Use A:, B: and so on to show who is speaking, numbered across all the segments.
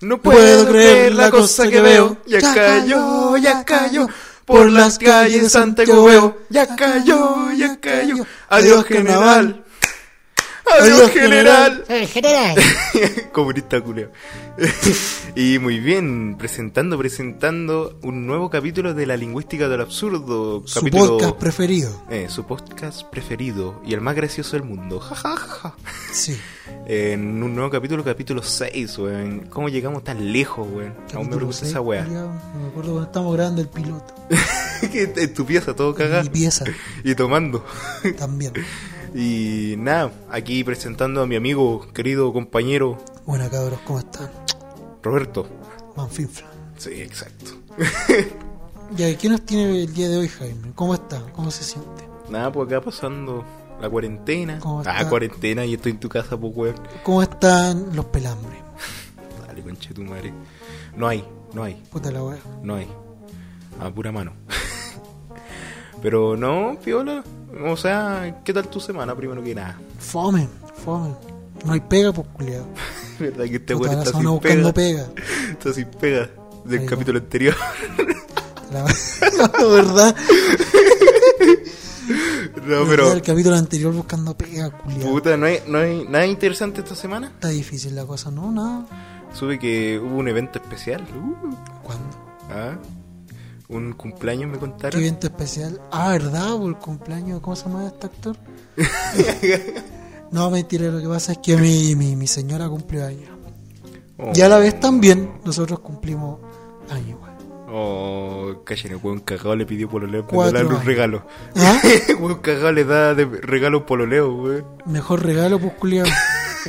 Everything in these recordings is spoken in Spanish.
A: No puedo creer la cosa que veo. Ya cayó, ya cayó. Por las calles Santiago veo. Ya cayó, ya cayó. Adiós, general. Adiós, general.
B: Eh, general.
A: Comunista culeo. y muy bien, presentando, presentando un nuevo capítulo de la lingüística del absurdo.
B: Su
A: capítulo,
B: podcast preferido.
A: eh, su podcast preferido y el más gracioso del mundo. Ja, ja, ja, ja.
B: Sí.
A: En un nuevo capítulo, capítulo 6, weón. ¿Cómo llegamos tan lejos, weón? Aún me pregunta esa weá.
B: Me acuerdo cuando estábamos grabando el piloto.
A: en tu pieza todo cagado.
B: mi pieza
A: Y tomando.
B: también.
A: Y nada, aquí presentando a mi amigo, querido compañero
B: Buena cabros, ¿cómo están?
A: Roberto.
B: Manfinfla.
A: Sí, exacto.
B: Ya, ¿qué nos tiene el día de hoy, Jaime? ¿Cómo está? ¿Cómo se siente?
A: Nada, pues acá pasando la cuarentena.
B: ¿Cómo
A: Ah, cuarentena y estoy en tu casa, pues weón.
B: ¿Cómo están los pelambres?
A: Dale, conche tu madre. No hay, no hay,
B: Puta la wea.
A: no hay. A pura mano. Pero no, piola. O sea, ¿qué tal tu semana primero que nada?
B: Fome, fome. No hay pega, pues, culiado.
A: ¿Verdad que este weón está sin
B: buscando
A: pega?
B: pega.
A: Está sin pega del
B: Ahí va.
A: capítulo anterior.
B: La, la verdad.
A: no, pero...
B: El capítulo anterior buscando pega, culiado.
A: Puta, ¿no hay, no hay nada interesante esta semana?
B: Está difícil la cosa, ¿no? Nada.
A: Sube que hubo un evento especial. Uh,
B: ¿Cuándo?
A: ah, un cumpleaños me
B: ¿Qué
A: contaron.
B: evento especial? Ah, ¿verdad? Por el cumpleaños, ¿cómo se llama este actor? no, mentira, lo que pasa es que mi, mi, mi señora cumplió años.
A: Oh,
B: Y a la vez también nosotros cumplimos años, güey.
A: Oh, callen, el weón cagado le pidió pololeo para darle un regalo.
B: ¿Ah?
A: El weón cagado le da de regalo pololeo, weón.
B: Mejor regalo, pues, culiado.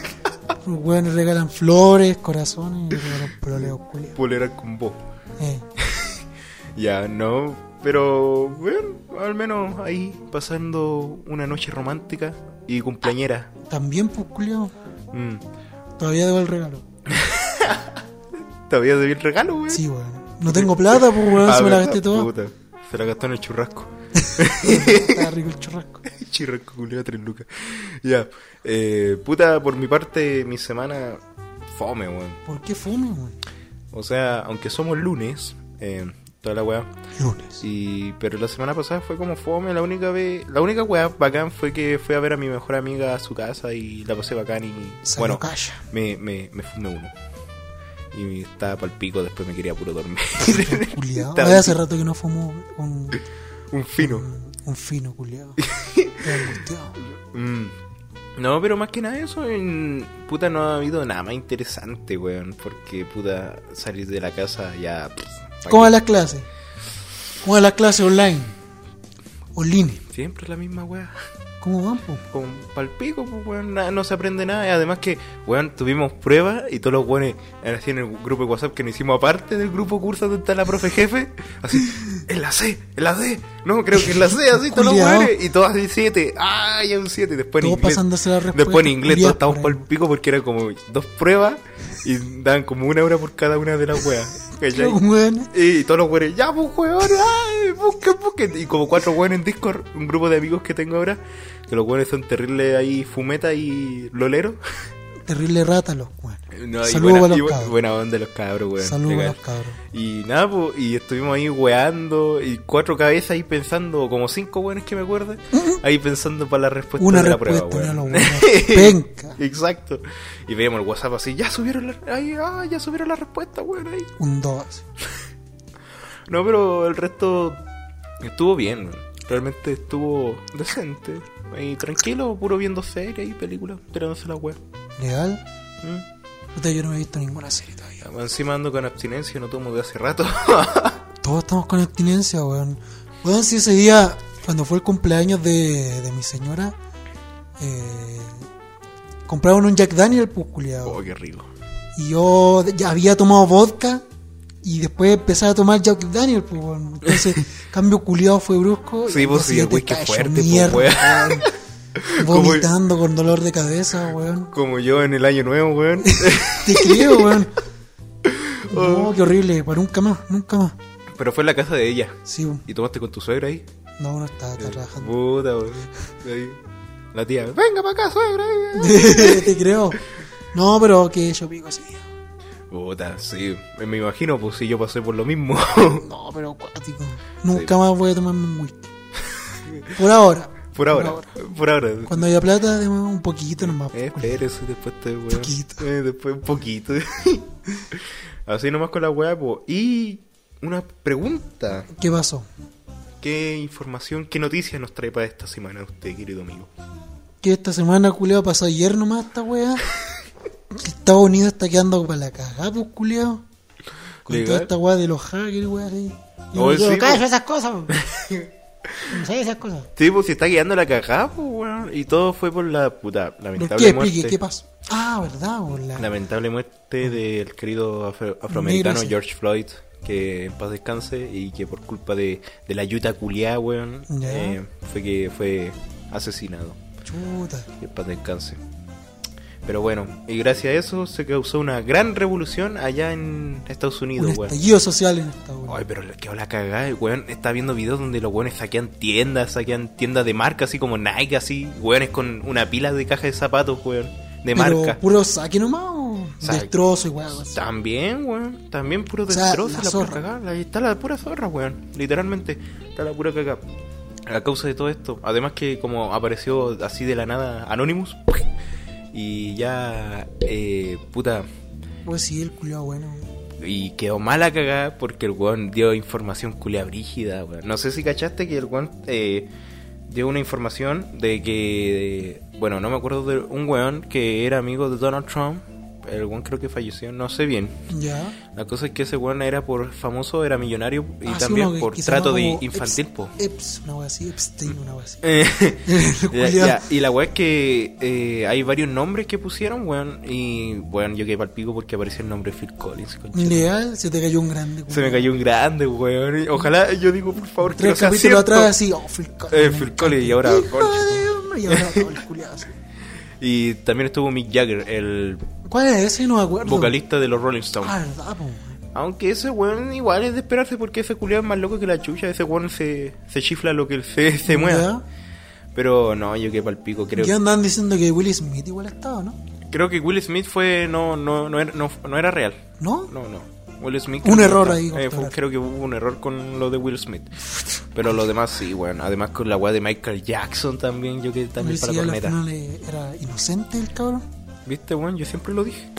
B: Los güeyes regalan flores, corazones y regalan proleos, culiado.
A: Polera con vos.
B: Eh,
A: Ya, no, pero bueno, al menos ahí pasando una noche romántica y cumpleañera.
B: también, pues, culiado.
A: Mm.
B: Todavía debo el regalo.
A: ¿Todavía debí el regalo, weón?
B: Sí, güey. No tengo plata, pues, weón,
A: Ah,
B: se me la gasté toda.
A: Puta, se la gastó en el churrasco.
B: Está rico el churrasco.
A: Churrasco culiao, tres lucas. Ya, eh, puta, por mi parte, mi semana fome, weón.
B: ¿Por qué fome, güey?
A: O sea, aunque somos lunes, eh, toda la weá.
B: Lunes.
A: Y, pero la semana pasada fue como fome, la única vez, la única weá bacán fue que fui a ver a mi mejor amiga a su casa y la pasé bacán y
B: Salió
A: bueno,
B: calla.
A: me, me, me fumé uno. Y estaba pal pico, después me quería puro dormir.
B: Culiado.
A: Estaba
B: hace rato que no fumo un,
A: Un fino.
B: un, un fino, culiado. Angustiado.
A: Mm. No, pero más que nada eso, en puta no ha habido nada más interesante, weón. Porque puta salir de la casa ya... pff, ¿pa'
B: ¿Cómo van las clases? ¿Cómo van las clases online? Online.
A: Siempre la misma weá.
B: ¿Cómo van, po?
A: Con palpico, pues weón, na- no se aprende nada. Y además que, weón, tuvimos pruebas y todos los weones así en el grupo de WhatsApp que nos hicimos aparte del grupo curso donde está la profe jefe. Así, en la C, en la D. No, creo que en la C, así todos los weones. Y todos así siete. Ah, ya un siete. Después en inglés.
B: pasándose la respuesta.
A: Después en inglés todos estábamos
B: por
A: por
B: ahí.
A: el pico porque eran como dos pruebas y daban como una hora por cada una de las weas. Y todos los weones, ya pues weón, ay, busquen, busquen. Y como cuatro weones en Discord, un grupo de amigos que tengo ahora, que los weones son terribles ahí, fumeta y lolero.
B: Terrible rata los weones.
A: No, y
B: Saludos
A: buena, y
B: los cabros.
A: buena onda los cabros, weón.
B: Saludos a los cabros.
A: Y nada, y estuvimos ahí weando, y cuatro cabezas ahí pensando, como cinco weones que me acuerdo, ahí pensando para la respuesta
B: Una
A: de la
B: respuesta,
A: prueba, weón.
B: Penca.
A: Exacto. Y veíamos el WhatsApp así, ya subieron la, ahí, ah, ya subieron la respuesta, weón, ahí.
B: Un 2.
A: No, pero el resto estuvo bien, weón. realmente estuvo decente. Ahí tranquilo, puro viendo series y películas, tirándose la web.
B: ¿Legal? Puta, yo no he visto ninguna serie todavía.
A: Encima ando con abstinencia, no tomo de hace rato.
B: Todos estamos con abstinencia, weón. Weón, si ese día, cuando fue el cumpleaños de, de mi señora, eh, compraron un Jack Daniel, pues, culiao.
A: oh, qué rico.
B: Y yo ya había tomado vodka y después empecé a tomar Jack Daniel, pues, weón. Entonces, cambio culiado fue brusco.
A: Sí,
B: y
A: pues,
B: al
A: sí, qué
B: estaba hecho
A: fuerte, pues,
B: mierda,
A: weón.
B: Vomitando con dolor de cabeza, weón.
A: Como yo en el año nuevo, weón.
B: Te creo, weón.
A: Oh.
B: No, qué horrible, para nunca más, nunca más.
A: pero fue en la casa de ella.
B: Sí, weón.
A: ¿Y tomaste con tu suegra ahí?
B: no, uno está, está trabajando.
A: Puta, weón. Ahí. La tía, venga para acá, suegra.
B: Te creo. No, pero que yo pico ese día.
A: Puta, sí. Me imagino, pues si yo pasé por lo mismo.
B: No, pero acuático. Nunca más voy a tomarme un whisky. Por ahora.
A: Por ahora. Por ahora.
B: Cuando haya plata, deme un poquito nomás.
A: Eh, espérese, después te weón.
B: Poquito.
A: Eh, después un poquito. Así nomás con la weá, pues. Y una pregunta.
B: ¿Qué pasó?
A: ¿Qué información, qué noticias nos trae para esta semana usted, querido amigo?
B: Que esta semana, culiao, pasó ayer nomás esta weá. Que Estados Unidos está quedando para la cagada, pues, culiao. Con
A: Legal.
B: toda esta weá de los hackers, weá, así. Yo
A: Oye,
B: no quiero
A: sí, pues.
B: esas cosas, pues. No sé esas cosas.
A: Sí, pues si está guiando la cagada, pues weón. Y todo fue por la puta
B: ¿Por
A: lamentable
B: qué?
A: muerte.
B: ¿qué pasó? Ah, ¿verdad? Por la...
A: Lamentable muerte del querido afro- afroamericano
B: Negro, sí.
A: George Floyd, que en paz descanse y que por culpa de, de la yuta culiá, weón, eh, fue que fue asesinado.
B: Chuta.
A: Que en paz descanse. Pero bueno, y gracias a eso se causó una gran revolución allá en Estados
B: Un
A: Unidos, weón.
B: estallido social en Estados Unidos.
A: Ay, pero le quedó la cagada, weón. Está viendo videos donde los weones saquean tiendas, saquean tiendas de marca, así como Nike, así, weones con una pila de cajas de zapatos, weón, de
B: Pero
A: marca.
B: puro saque nomás o destrozo algo así?
A: También, weón. También puro
B: O sea,
A: destrozo,
B: la
A: la, pura cagada. Ahí está la pura zorra, weón. Literalmente, está la pura cagada. A causa de todo esto. Además que como apareció así de la nada Anonymous. Y ya, eh, puta,
B: Pues sí, el culiao bueno.
A: y quedó mala cagada porque el weón dio información culia brígida, weón. No sé si cachaste que el weón eh, dio una información de que, bueno, no me acuerdo de un weón que era amigo de Donald Trump. El weón creo que falleció, no sé bien.
B: Ya.
A: La cosa es que ese weón era por famoso, era millonario y
B: Ah,
A: también por trato de infantil,
B: Eps-
A: po.
B: Eps, una wea así, Epstein, una wea así.
A: Eh, ya, ya, Y la weá es que eh, hay varios nombres que pusieron, weón. Y bueno, yo quedé pa'l pico porque aparecía el nombre Phil Collins.
B: Leal, se te cayó un grande.
A: Se me cayó un grande, weón. Ojalá, yo digo, por favor, que no sea
B: capítulos atrás así, oh, Phil Collins.
A: Eh, Phil. Collins, y ahora,
B: Y ahora todo el culiao así.
A: Y también estuvo Mick Jagger, el
B: ¿Cuál es ese? No me acuerdo.
A: vocalista de los Rolling Stones.
B: Ah, verdad, po.
A: Aunque ese weón igual es de esperarse porque ese culiado es más loco que la chucha. Ese weón se, se chifla lo que se, se mueva. Pero no, yo que pa'l pico. Creo,
B: Ya andaban diciendo que Will Smith igual estaba, ¿no?
A: creo que Will Smith fue no, no, no, era, no, no era real.
B: ¿No?
A: No, no. Will Smith.
B: Un error ahí,
A: Eh, fue- creo que hubo un error con lo de Will Smith. Pero lo demás sí, weón. Además con la weá de Michael Jackson también. Yo que también para
B: sí,
A: la
B: al
A: corneta.
B: final eh, era inocente el cabrón.
A: ¿Viste, weón? Yo siempre lo dije.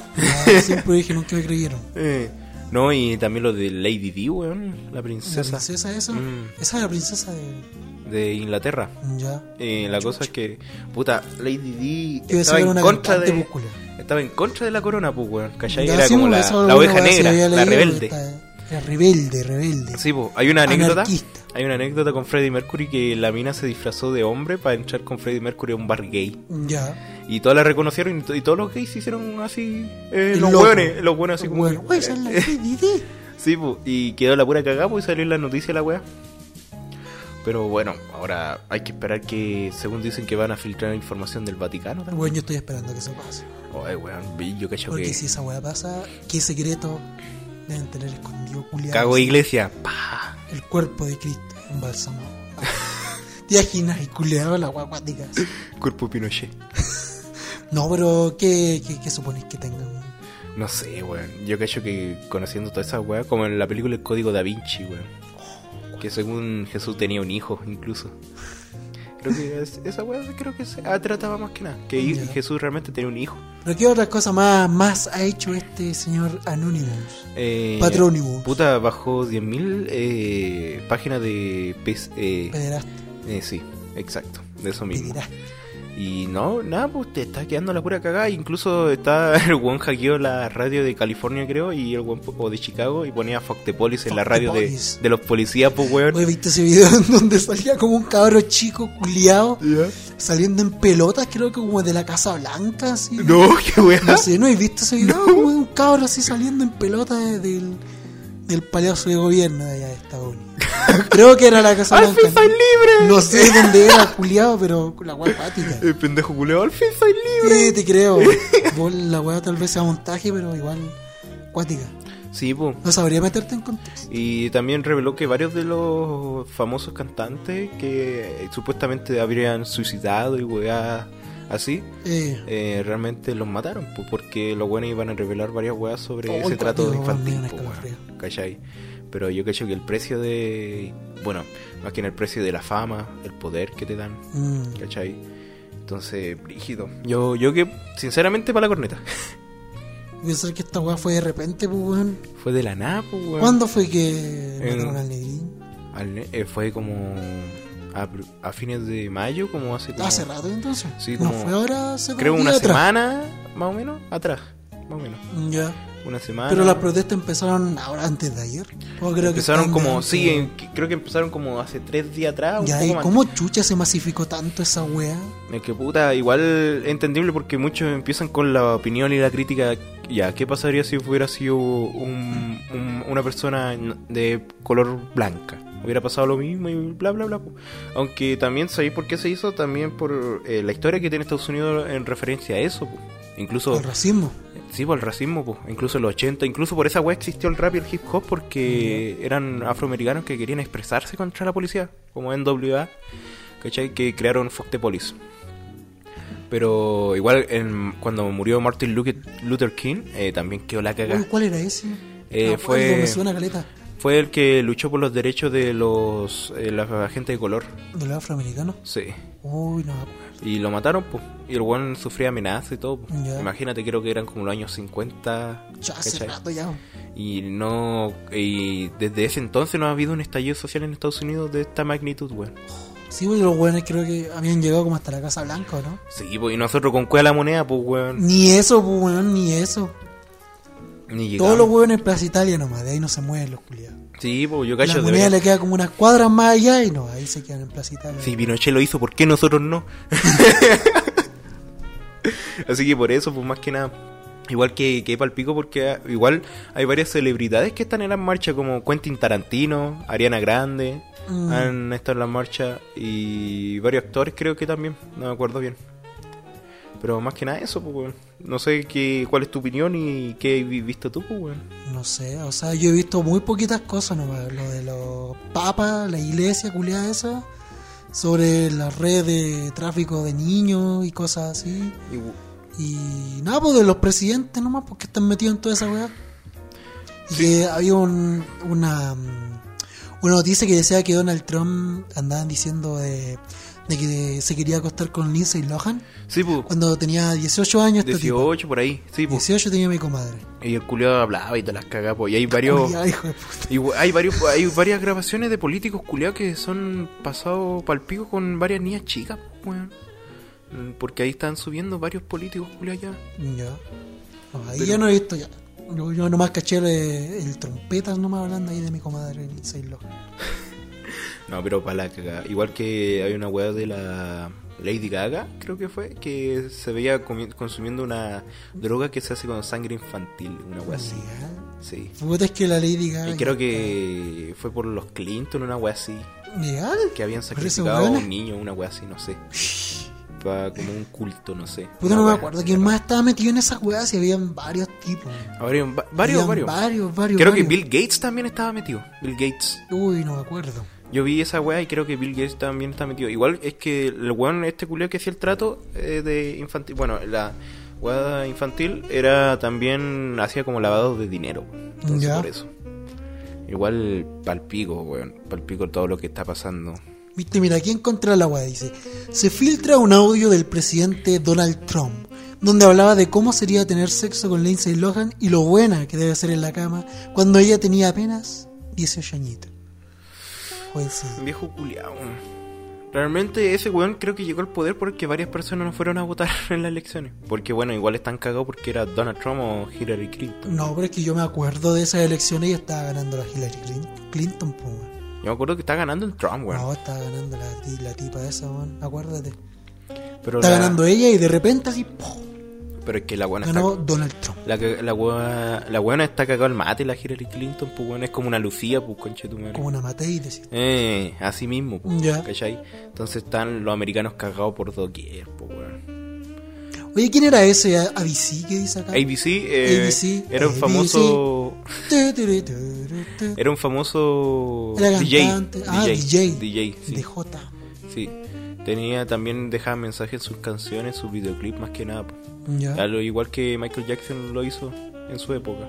B: Ya, siempre dije, nunca me creyeron.
A: Eh, no, y también lo de Lady Di, weón. La
B: ¿La
A: princesa,
B: princesa esa?
A: Mm.
B: Esa es la princesa de...
A: de Inglaterra.
B: Ya.
A: Eh, la cosa es que, puta, Lady
B: a
A: estaba en contra de. Estaba en contra de la corona, pues, weón. ¿Cachai?
B: Ya,
A: Era
B: sí,
A: como la, la oveja negra, la rebelde.
B: esta- Era rebelde, rebelde.
A: Sí, pues, hay una anécdota.
B: Anarquista.
A: Hay una anécdota con Freddie Mercury que la mina se disfrazó de hombre para entrar con Freddie Mercury a un bar gay.
B: Ya.
A: Y todas la reconocieron y, to- y todos los gays se hicieron así. eh, los hueones, los buenos así como.
B: Bueno, esa es la Lady Di.
A: Sí, pues, y quedó la pura cagada, pues y salió en la noticia la weá. Pero bueno, ahora hay que esperar que, según dicen, que van a filtrar información del Vaticano también.
B: Bueno, yo estoy esperando que eso pase.
A: Oye, weón, yo cacho
B: Porque
A: que.
B: si esa weá pasa, ¿qué secreto deben tener escondido, culiado?
A: Cago iglesia. Pa.
B: El cuerpo de Cristo embalsamado. ¿Te imaginas? Y culiado la weá acuática.
A: Cuerpo Pinochet.
B: No, pero ¿qué, qué, qué supones que tengan?
A: No sé, weón. Yo cacho que conociendo toda esa weá, como en la película El Código Da Vinci, weón. Que según Jesús tenía un hijo, incluso. Creo que es- esa weá creo que se ah, trataba más que nada. Que. Jesús realmente tenía un hijo.
B: ¿Pero qué otra cosa más, más ha hecho este señor Anonymous?
A: Eh,
B: Patronymous.
A: Puta, bajó 10.000 eh, páginas de... pes- Eh,
B: Pederasta.
A: eh, sí, exacto, de eso mismo.
B: Pederasta.
A: Y no, nada, pues te está quedando la pura cagada. Incluso está el one hackeó la radio de California, creo, y el one, o de Chicago, y ponía Fuck the Police en la
B: Fuck
A: radio de, de los policías, pues, weón.
B: Oye, ¿viste ese video en donde salía como un cabro chico culiado saliendo en pelotas, creo que como de la Casa Blanca? Así.
A: No, qué weón.
B: No sé, ¿no has visto ese video? Como un cabro así saliendo en pelota de- del, del palacio de gobierno de allá de Estados Unidos. Creo que era la Casa
A: ¡Al
B: Blanca.
A: fin soy libre!
B: No sé dónde era, culiado, pero con la weá pática.
A: El pendejo culeo, al fin soy libre.
B: Sí, te creo. Vos, la weá tal vez sea montaje, pero igual cuática.
A: Sí, pues.
B: No sabría meterte en contexto.
A: Y también reveló que varios de los famosos cantantes que eh, supuestamente habrían suicidado y weá así,
B: Eh,
A: eh, realmente los mataron, pues, porque los buenos iban a revelar varias weas sobre
B: Oh,
A: ese trato infantil,
B: me
A: pues. ¿cachai? Pero yo cacho que el precio de, bueno, más que en el precio de la fama, el poder que te dan,
B: mm,
A: ¿cachai? Entonces, brígido. Yo, yo que, sinceramente, para la corneta.
B: pensar que esta weá fue de repente, pues, weón.
A: Fue de la nada, pues, weón.
B: ¿Cuándo fue que
A: En-
B: mataron al negrín?
A: Al ne- eh, fue como a, fines de mayo, como hace como,
B: Hace rato entonces.
A: Sí,
B: no
A: como-
B: fue ahora hace
A: creo una
B: atrás.
A: semana, más o menos, atrás, más o menos,
B: Ya.
A: una semana.
B: Pero las protestas empezaron ahora antes de ayer. O creo
A: empezaron como, sí, en- creo que empezaron como hace tres días atrás,
B: Ya, ¿y cómo chucha se masificó tanto esa wea?
A: Es que puta, igual es entendible porque muchos empiezan con la opinión y la crítica. Ya, ¿qué pasaría si hubiera sido un- un- una persona de color blanca? Hubiera pasado lo mismo y bla, bla, bla. Aunque también sabéis por qué se hizo, también por eh, la historia que tiene Estados Unidos en referencia a eso. po. Incluso,
B: El racismo.
A: sí, por el racismo, po. incluso en los 80, incluso por esa wea existió el rap y el hip hop porque eran afroamericanos que querían expresarse contra la policía, como NWA, ¿cachai? Que crearon Fuck the Police. Pero igual en- cuando murió Martin Luther, King, eh, también quedó la cagada.
B: ¿Cuál era ese?
A: Eh,
B: No,
A: fue-
B: Me suena caleta.
A: Fue el que luchó por los derechos de los eh, la gente de color.
B: ¿De los afroamericanos?
A: Sí.
B: Uy, no.
A: Y lo mataron, pues. Y el weón sufría amenazas y todo.
B: Ya.
A: Imagínate, creo que eran como los años 50.
B: Ya hace rato ya.
A: Y no. Y desde ese entonces no ha habido un estallido social en Estados Unidos de esta magnitud, weón.
B: Sí, porque los buenos creo que habían llegado como hasta la Casa Blanca, ¿o ¿no?
A: Sí, pues. Y nosotros con cuál la moneda, pues, weón.
B: Ni eso, pues, weón, ni eso.
A: Ni.
B: Todos los hueones en Plaza Italia nomás, de ahí no se mueven los culiados.
A: Sí, pues yo
B: La
A: cacho.
B: moneda
A: debería-
B: le queda como unas cuadras más allá y no, ahí se quedan en Plaza Italia.
A: Si Pinochet lo hizo, ¿por qué nosotros no? Así que por eso, pues más que nada. Igual que, que palpico, porque ah, igual hay varias celebridades que están en la marcha, como Quentin Tarantino, Ariana Grande,
B: Mm.
A: han estado en la marcha, y varios actores creo que también, no me acuerdo bien. Pero más que nada eso, pues, weón. No sé qué, cuál es tu opinión y qué has visto tú, pues, weón.
B: No sé, o sea, yo he visto muy poquitas cosas nomás. Lo de los papas, la iglesia, culiada esa. Sobre las redes de tráfico de niños y cosas así.
A: Y-
B: Y nada, pues de los presidentes nomás, porque están metidos en toda esa weá. Y que había un- una, mm, una noticia que decía que Donald Trump andaban diciendo de, de que se quería acostar con Lindsay Lohan
A: Sí, pues,
B: cuando tenía 18 años. Este tipo.
A: 18 por ahí, sí, pues.
B: 18 tenía mi comadre.
A: Y el culiado hablaba y te las cagaba, pues. Y hay varios.
B: Culiao, hijo de puta.
A: Y hay varios hay varias grabaciones de políticos culiados que son pasados pal pico con varias niñas chicas, pues, weón. Mm, Porque ahí están subiendo varios políticos culiados ya.
B: Ya. No, ahí
A: Pero-
B: ya no he visto ya. Yo, yo nomás caché el, el trompetas nomás hablando ahí de mi comadre Lindsay Lohan.
A: No, pero para la cagada. Igual que hay una weá de la Lady Gaga, creo que fue, que se veía consumiendo una droga que se hace con sangre infantil, una weá así. Sí.
B: Es que la Lady Gaga.
A: Y creo que fue por los Clinton, una weá así.
B: Legal.
A: Que habían sacrificado a un niño, una weá así, no sé. Para como un culto, no sé.
B: Puta, no me acuerdo quién más estaba metido en esas weas y habían varios tipos.
A: Habrían va- varios,
B: Habían
A: varios.
B: Varios, varios.
A: Creo que. Bill Gates también estaba metido. Bill Gates.
B: Uy, no me acuerdo.
A: Yo vi esa weá y creo que Bill Gates también está metido. Igual es que el weón, este culeo que hacía el trato eh, de infantil. Bueno, la weá infantil era también. Hacía como lavado de dinero. Entonces,
B: Ya.
A: por eso. Igual palpico, weón. Palpico todo lo que está pasando.
B: Viste, mira, aquí encontré la wea. Dice: Se filtra un audio del presidente Donald Trump. Donde hablaba de cómo sería tener sexo con Lindsay Lohan y lo buena que debe ser en la cama cuando ella tenía apenas 18 añitos.
A: Un viejo culiao. Realmente ese weón creo que llegó al poder porque varias personas no fueron a votar en las elecciones. Porque bueno, igual están cagados porque era Donald Trump o Hillary Clinton.
B: No, pero es que yo me acuerdo de esas elecciones y estaba ganando la Hillary Clin- Clinton, pues.
A: Yo me acuerdo que está ganando el Trump, weón.
B: No, estaba ganando la, la tipa esa, weón. Acuérdate.
A: pero,
B: Está
A: la-
B: ganando ella y de repente así, ¡pum!
A: Pero es que la buena está
B: ganó Donald Trump.
A: La, la, buena, la buena está cagada al mate, la Hillary Clinton, pues bueno, es como una Lucía, pues conche tu madre.
B: Como una Matei, decís.
A: Eh, así mismo, pues,
B: Ya.
A: ¿cachai? Entonces están los americanos cagados por doquier, pues weón.
B: Oye, ¿quién era ese ABC que dice acá?
A: ABC, eh,
B: ABC,
A: era un
B: ABC.
A: famoso. Era un famoso
B: Era
A: DJ.
B: Ah, DJ.
A: DJ, sí.
B: DJ.
A: Sí. Tenía también dejaba mensajes en sus canciones, sus videoclips más que nada.
B: Ya.
A: Lo igual que Michael Jackson lo hizo en su época.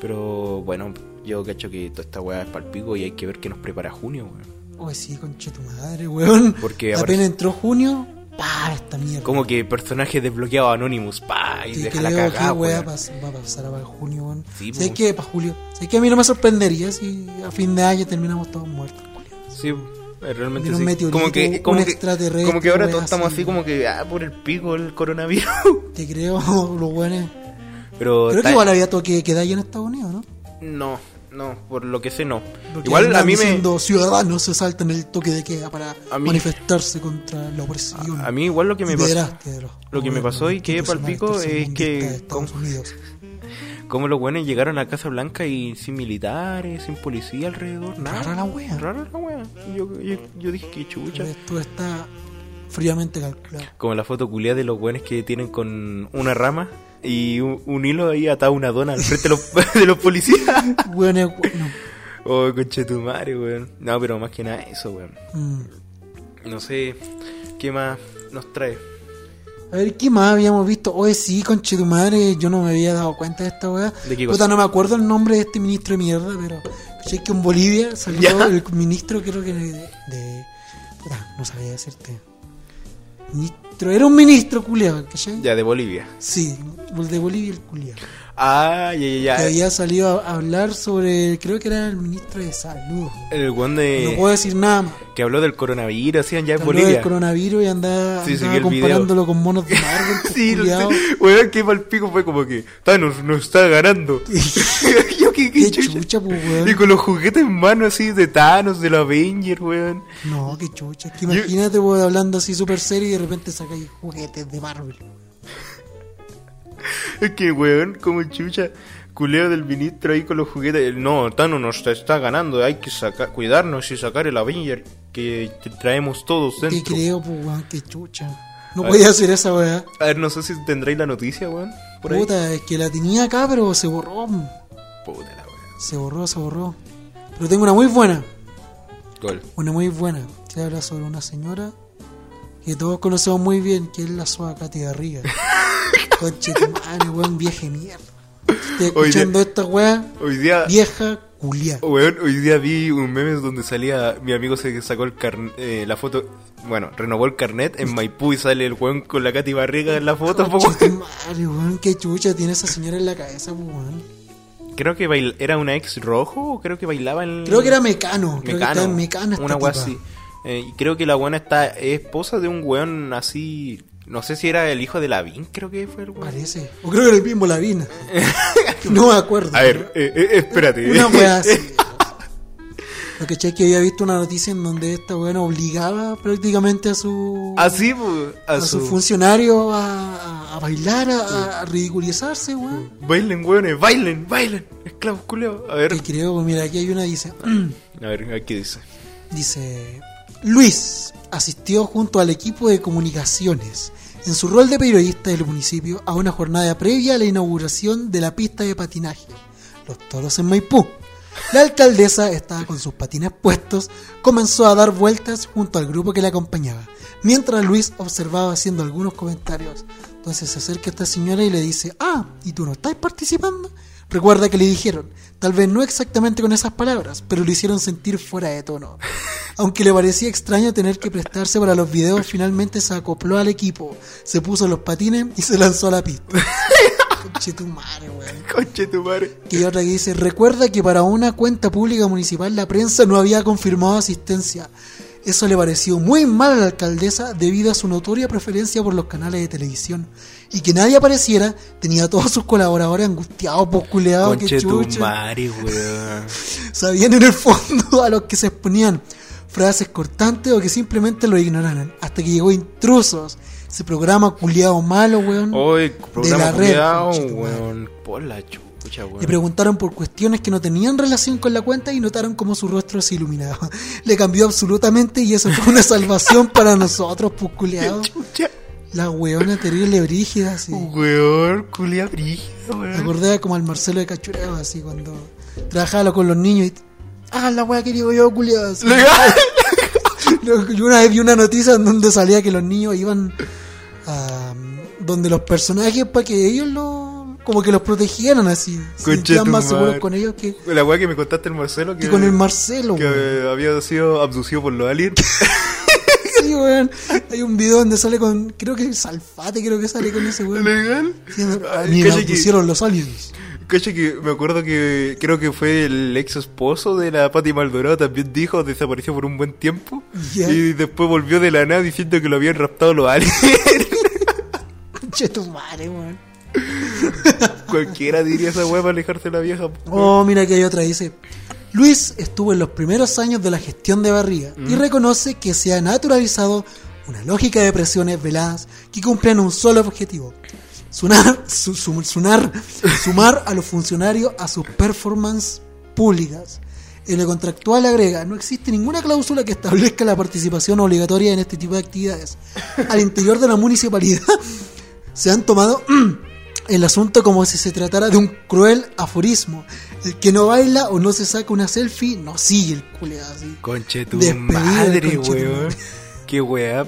A: Pero bueno, yo cacho que toda esta weá es palpico y hay que ver qué nos prepara junio, weón.
B: Oye, sí, conche tu madre, weón.
A: Porque
B: apenas
A: aparece-
B: entró junio, pa, esta mierda.
A: Como que personaje desbloqueado Anonymous, pa, y
B: Te
A: deja la cagada, weón.
B: va a pasar para junio, weón.
A: Sí,
B: ¿Sabes
A: po.
B: qué? Para julio. ¿Sabes qué? A mí no me sorprendería si a fin de año terminamos todos muertos, Julio.
A: Sí, realmente
B: Viene un
A: sí.
B: meteorito,
A: como que,
B: un
A: como que,
B: extraterrestre,
A: como que ahora todos estamos
B: así.
A: como que, ah, por el pico el coronavirus.
B: Te creo, los buenos.
A: Pero
B: Creo que igual había toque de queda ahí en Estados Unidos, ¿no?
A: No, no, por lo que sé no.
B: Porque
A: Igual a mí me...
B: diciendo ciudadanos se saltan el toque de queda para
A: A mí-
B: manifestarse contra la opresión.
A: A mí igual lo que me pasó... lo que me pasó y quedé palpico es que
B: Estados Unidos.
A: Como los buenos llegaron a Casa Blanca y sin militares, sin policía alrededor, nada.
B: Rara la wea.
A: Rara la wea. Yo, yo, yo dije que chucha.
B: Esto está fríamente calculado.
A: Como la foto culiada de los buenos que tienen con una rama y un, un hilo ahí atado a una dona al frente de los, de los policías.
B: Bueno, bueno.
A: Oh, conche tu madre, weón. No, pero más que nada eso, weón.
B: Mm.
A: No sé qué más nos trae.
B: A ver, ¿qué más habíamos visto? Oye, sí, conche tu madre, yo no me había dado cuenta de esta weá.
A: ¿De qué
B: Puta, no me acuerdo el nombre de este ministro de mierda, pero sé que en Bolivia salió
A: Ya.
B: el ministro, creo que de. de- puta, no sabía decirte. Ministro, era un ministro culiado, ¿cachai?
A: Ya, de Bolivia.
B: Sí, de Bolivia el culiado.
A: Ah, ya, ya,
B: Que
A: ya.
B: había salido a hablar sobre, creo que era el ministro de salud.
A: El weón de...
B: No puedo decir nada más.
A: Que habló del coronavirus, hacían ya en
B: Que habló
A: Bolivia.
B: del coronavirus y andaba,
A: Sí, sí,
B: andaba
A: video.
B: comparándolo con monos de Marvel.
A: Sí, lo
B: culiao.
A: sé. Weón, que mal pico fue como que Thanos nos está ganando. Yo qué, qué
B: Qué
A: chucha.
B: pues, weón.
A: Y con los juguetes en mano así de Thanos, de los Avengers, weón.
B: No, qué chucha. Que imagínate, weón, hablando así súper serio y de repente sacáis juguetes de Marvel.
A: Es que, weón, como chucha. Culeo del ministro ahí con los juguetes. No, Thanos nos está ganando. Hay que sacar, cuidarnos y sacar el Avenger que te traemos todos
B: Te
A: dentro.
B: creo, pues, weón, qué chucha. No
A: A
B: podía hacer esa weá.
A: A ver, no sé si tendréis la noticia, weón. Por ahí.
B: Puta, es que la tenía acá, pero se borró.
A: Puta la weón.
B: Se borró, se borró. Pero tengo una muy buena.
A: Gol.
B: Una muy buena. Que habla sobre una señora que todos conocemos muy bien, que es la Soa Katy Garriga. Conche madre, weón, vieja de mierda. Estoy escuchando esta weá,
A: Hoy día.
B: vieja culia.
A: Weón, hoy día vi un meme donde salía mi amigo se sacó el carn- eh, la foto, bueno, renovó el carnet en Maipú y sale el weón con la Katy Barriga en la foto.
B: Conche madre, weón, qué chucha tiene esa señora en la cabeza, weón.
A: Creo que bail- era una ex rojo o creo que bailaba en
B: Creo que era Mecano. Creo que
A: Mecano,
B: está en Mecano esta
A: una weá así. Eh, y creo que la buena está es esposa de un weón así, no sé si era el hijo de Lavín, creo que fue el weón.
B: Parece. O creo que era el mismo Lavina. no me acuerdo.
A: A ver, eh, eh, espérate.
B: Una weá así. Lo que que había visto una noticia en donde esta weá obligaba prácticamente a su
A: Así, pues, a,
B: a
A: su...
B: su funcionario a, bailar, a, a ridiculizarse, weón.
A: Bailen, weones, bailen, bailen. Esclavos culeados. A ver,
B: Que creo, mira, aquí hay una dice,
A: a ver, a ver qué dice.
B: dice, Luis asistió junto al equipo de comunicaciones en su rol de periodista del municipio a una jornada previa a la inauguración de la pista de patinaje, Los Toros en Maipú. La alcaldesa estaba con sus patines puestos, comenzó a dar vueltas junto al grupo que la acompañaba, mientras Luis observaba haciendo algunos comentarios. Entonces se acerca esta señora y le dice, ah, ¿y tú no estás participando? Recuerda que le dijeron, tal vez no exactamente con esas palabras, pero lo hicieron sentir fuera de tono. Aunque le parecía extraño tener que prestarse para los videos, finalmente se acopló al equipo, se puso los patines y se lanzó a la pista. Conche tu madre, weón.
A: Conche tu madre.
B: Hay otra que dice, recuerda que para una cuenta pública municipal la prensa no había confirmado asistencia. Eso le pareció muy mal a la alcaldesa debido a su notoria preferencia por los canales de televisión. Y que nadie apareciera, tenía a todos sus colaboradores angustiados, posculeados, que
A: Conche tu
B: chucha. Sabían en el fondo a los que se exponían frases cortantes o que simplemente lo ignoraran. Hasta que llegó Intrusos, ese programa culiado malo, weón.
A: Hoy, programa
B: la red,
A: culiao, weón. Por la chucha,
B: Le preguntaron por cuestiones que no tenían relación con la cuenta y notaron cómo su rostro se iluminaba. Le cambió absolutamente y eso fue una salvación para nosotros, pues culiados. La weona terrible brígida, así.
A: Weón, culia brígida,
B: Me
A: weón.
B: acordé como al Marcelo de Cachureo, así cuando trabajaba con los niños y. Ah, la wea que digo yo, culiado.
A: Legal.
B: Yo una vez vi una noticia en donde salía que los niños iban a donde los personajes para que ellos lo como que los protegieran así. Sentían más seguros con ellos que,
A: La weá que me contaste el Marcelo. Que,
B: que con el Marcelo.
A: que
B: weón.
A: había sido abducido por los aliens.
B: Sí, weón. Hay un video donde sale con, creo que Salfate, creo que sale con ese weón.
A: ¿Legal?
B: Me
A: cacha que-
B: pusieron los aliens.
A: Cacha que me acuerdo que creo que fue el ex esposo de la Patti Maldonado también dijo, desapareció por un buen tiempo
B: Ya.
A: y después volvió de la nada diciendo que lo habían raptado los aliens.
B: Che, tu madre, weón.
A: Cualquiera diría esa para alejarse de la vieja. po.
B: Oh, mira que hay otra, dice. Luis estuvo en los primeros años de la gestión de barriga y reconoce que se ha naturalizado una lógica de presiones veladas que cumplen un solo objetivo. Sunar, su- su- sunar- sumar a los funcionarios a sus performances públicas. En lo contractual agrega, no existe ninguna cláusula que establezca la participación obligatoria en este tipo de actividades. Al interior de la municipalidad se han tomado el asunto como si se tratara de un cruel aforismo. El que no baila o no se saca una selfie, no sigue el culeado así.
A: Conche tu madre, weón. Qué weá.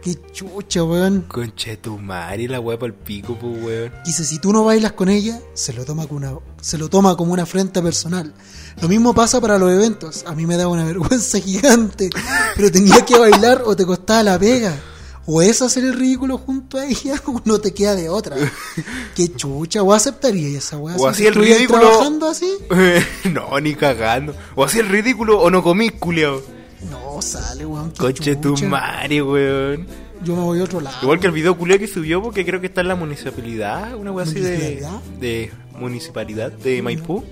B: Qué chucha, weón.
A: Conche tu madre, la weá para el pico, pues weón.
B: Dice, si tú no bailas con ella, se lo toma como una, se lo toma como una afrenta personal. Lo mismo pasa para los eventos. A mí me daba una vergüenza gigante, pero tenía que bailar o te costaba la pega. O es hacer el ridículo junto a ella o no te queda de otra. Qué chucha, o aceptaría esa weá.
A: O así el ridículo.
B: trabajando así?
A: no, ni cagando. O así el ridículo o no comís, culiao.
B: No, sale, weón. qué
A: Conche tu madre, weón.
B: Yo me voy a otro lado.
A: Igual que el video culiao que subió, porque creo que está en la municipalidad, una weá así de,
B: ¿Municipalidad?
A: de municipalidad de Maipú.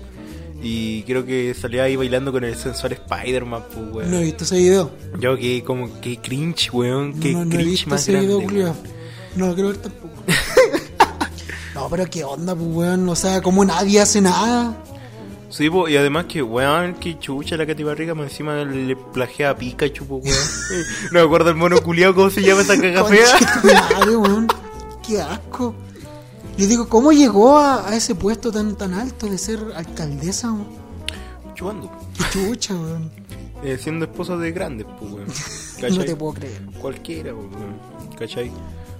A: Y creo que salía ahí bailando con el sensor Spider-Man, pues, weón.
B: No he visto ese video.
A: Yo que como que cringe, weón. Que
B: no, no he
A: cringe
B: visto
A: más
B: ese
A: grande.
B: video,
A: weón.
B: No lo quiero ver tampoco. no, pero qué onda, pues, weón. O sea, como nadie hace nada.
A: Sí, po, y además que, weón, que chucha la Katy Barriga, más encima le plagea a Pikachu, po, weón. no me acuerdo el mono culiao, ¿cómo se llama esa caga fea?
B: Madre, weón. Qué asco. Yo digo, ¿cómo llegó a, a ese puesto tan tan alto de ser alcaldesa? weón?
A: Chupando.
B: Qué chucha, weón.
A: Eh, siendo esposa de grandes, pues, weón.
B: No
A: ¿Cachai?
B: te puedo creer.
A: Cualquiera, po, weón. ¿Cachai?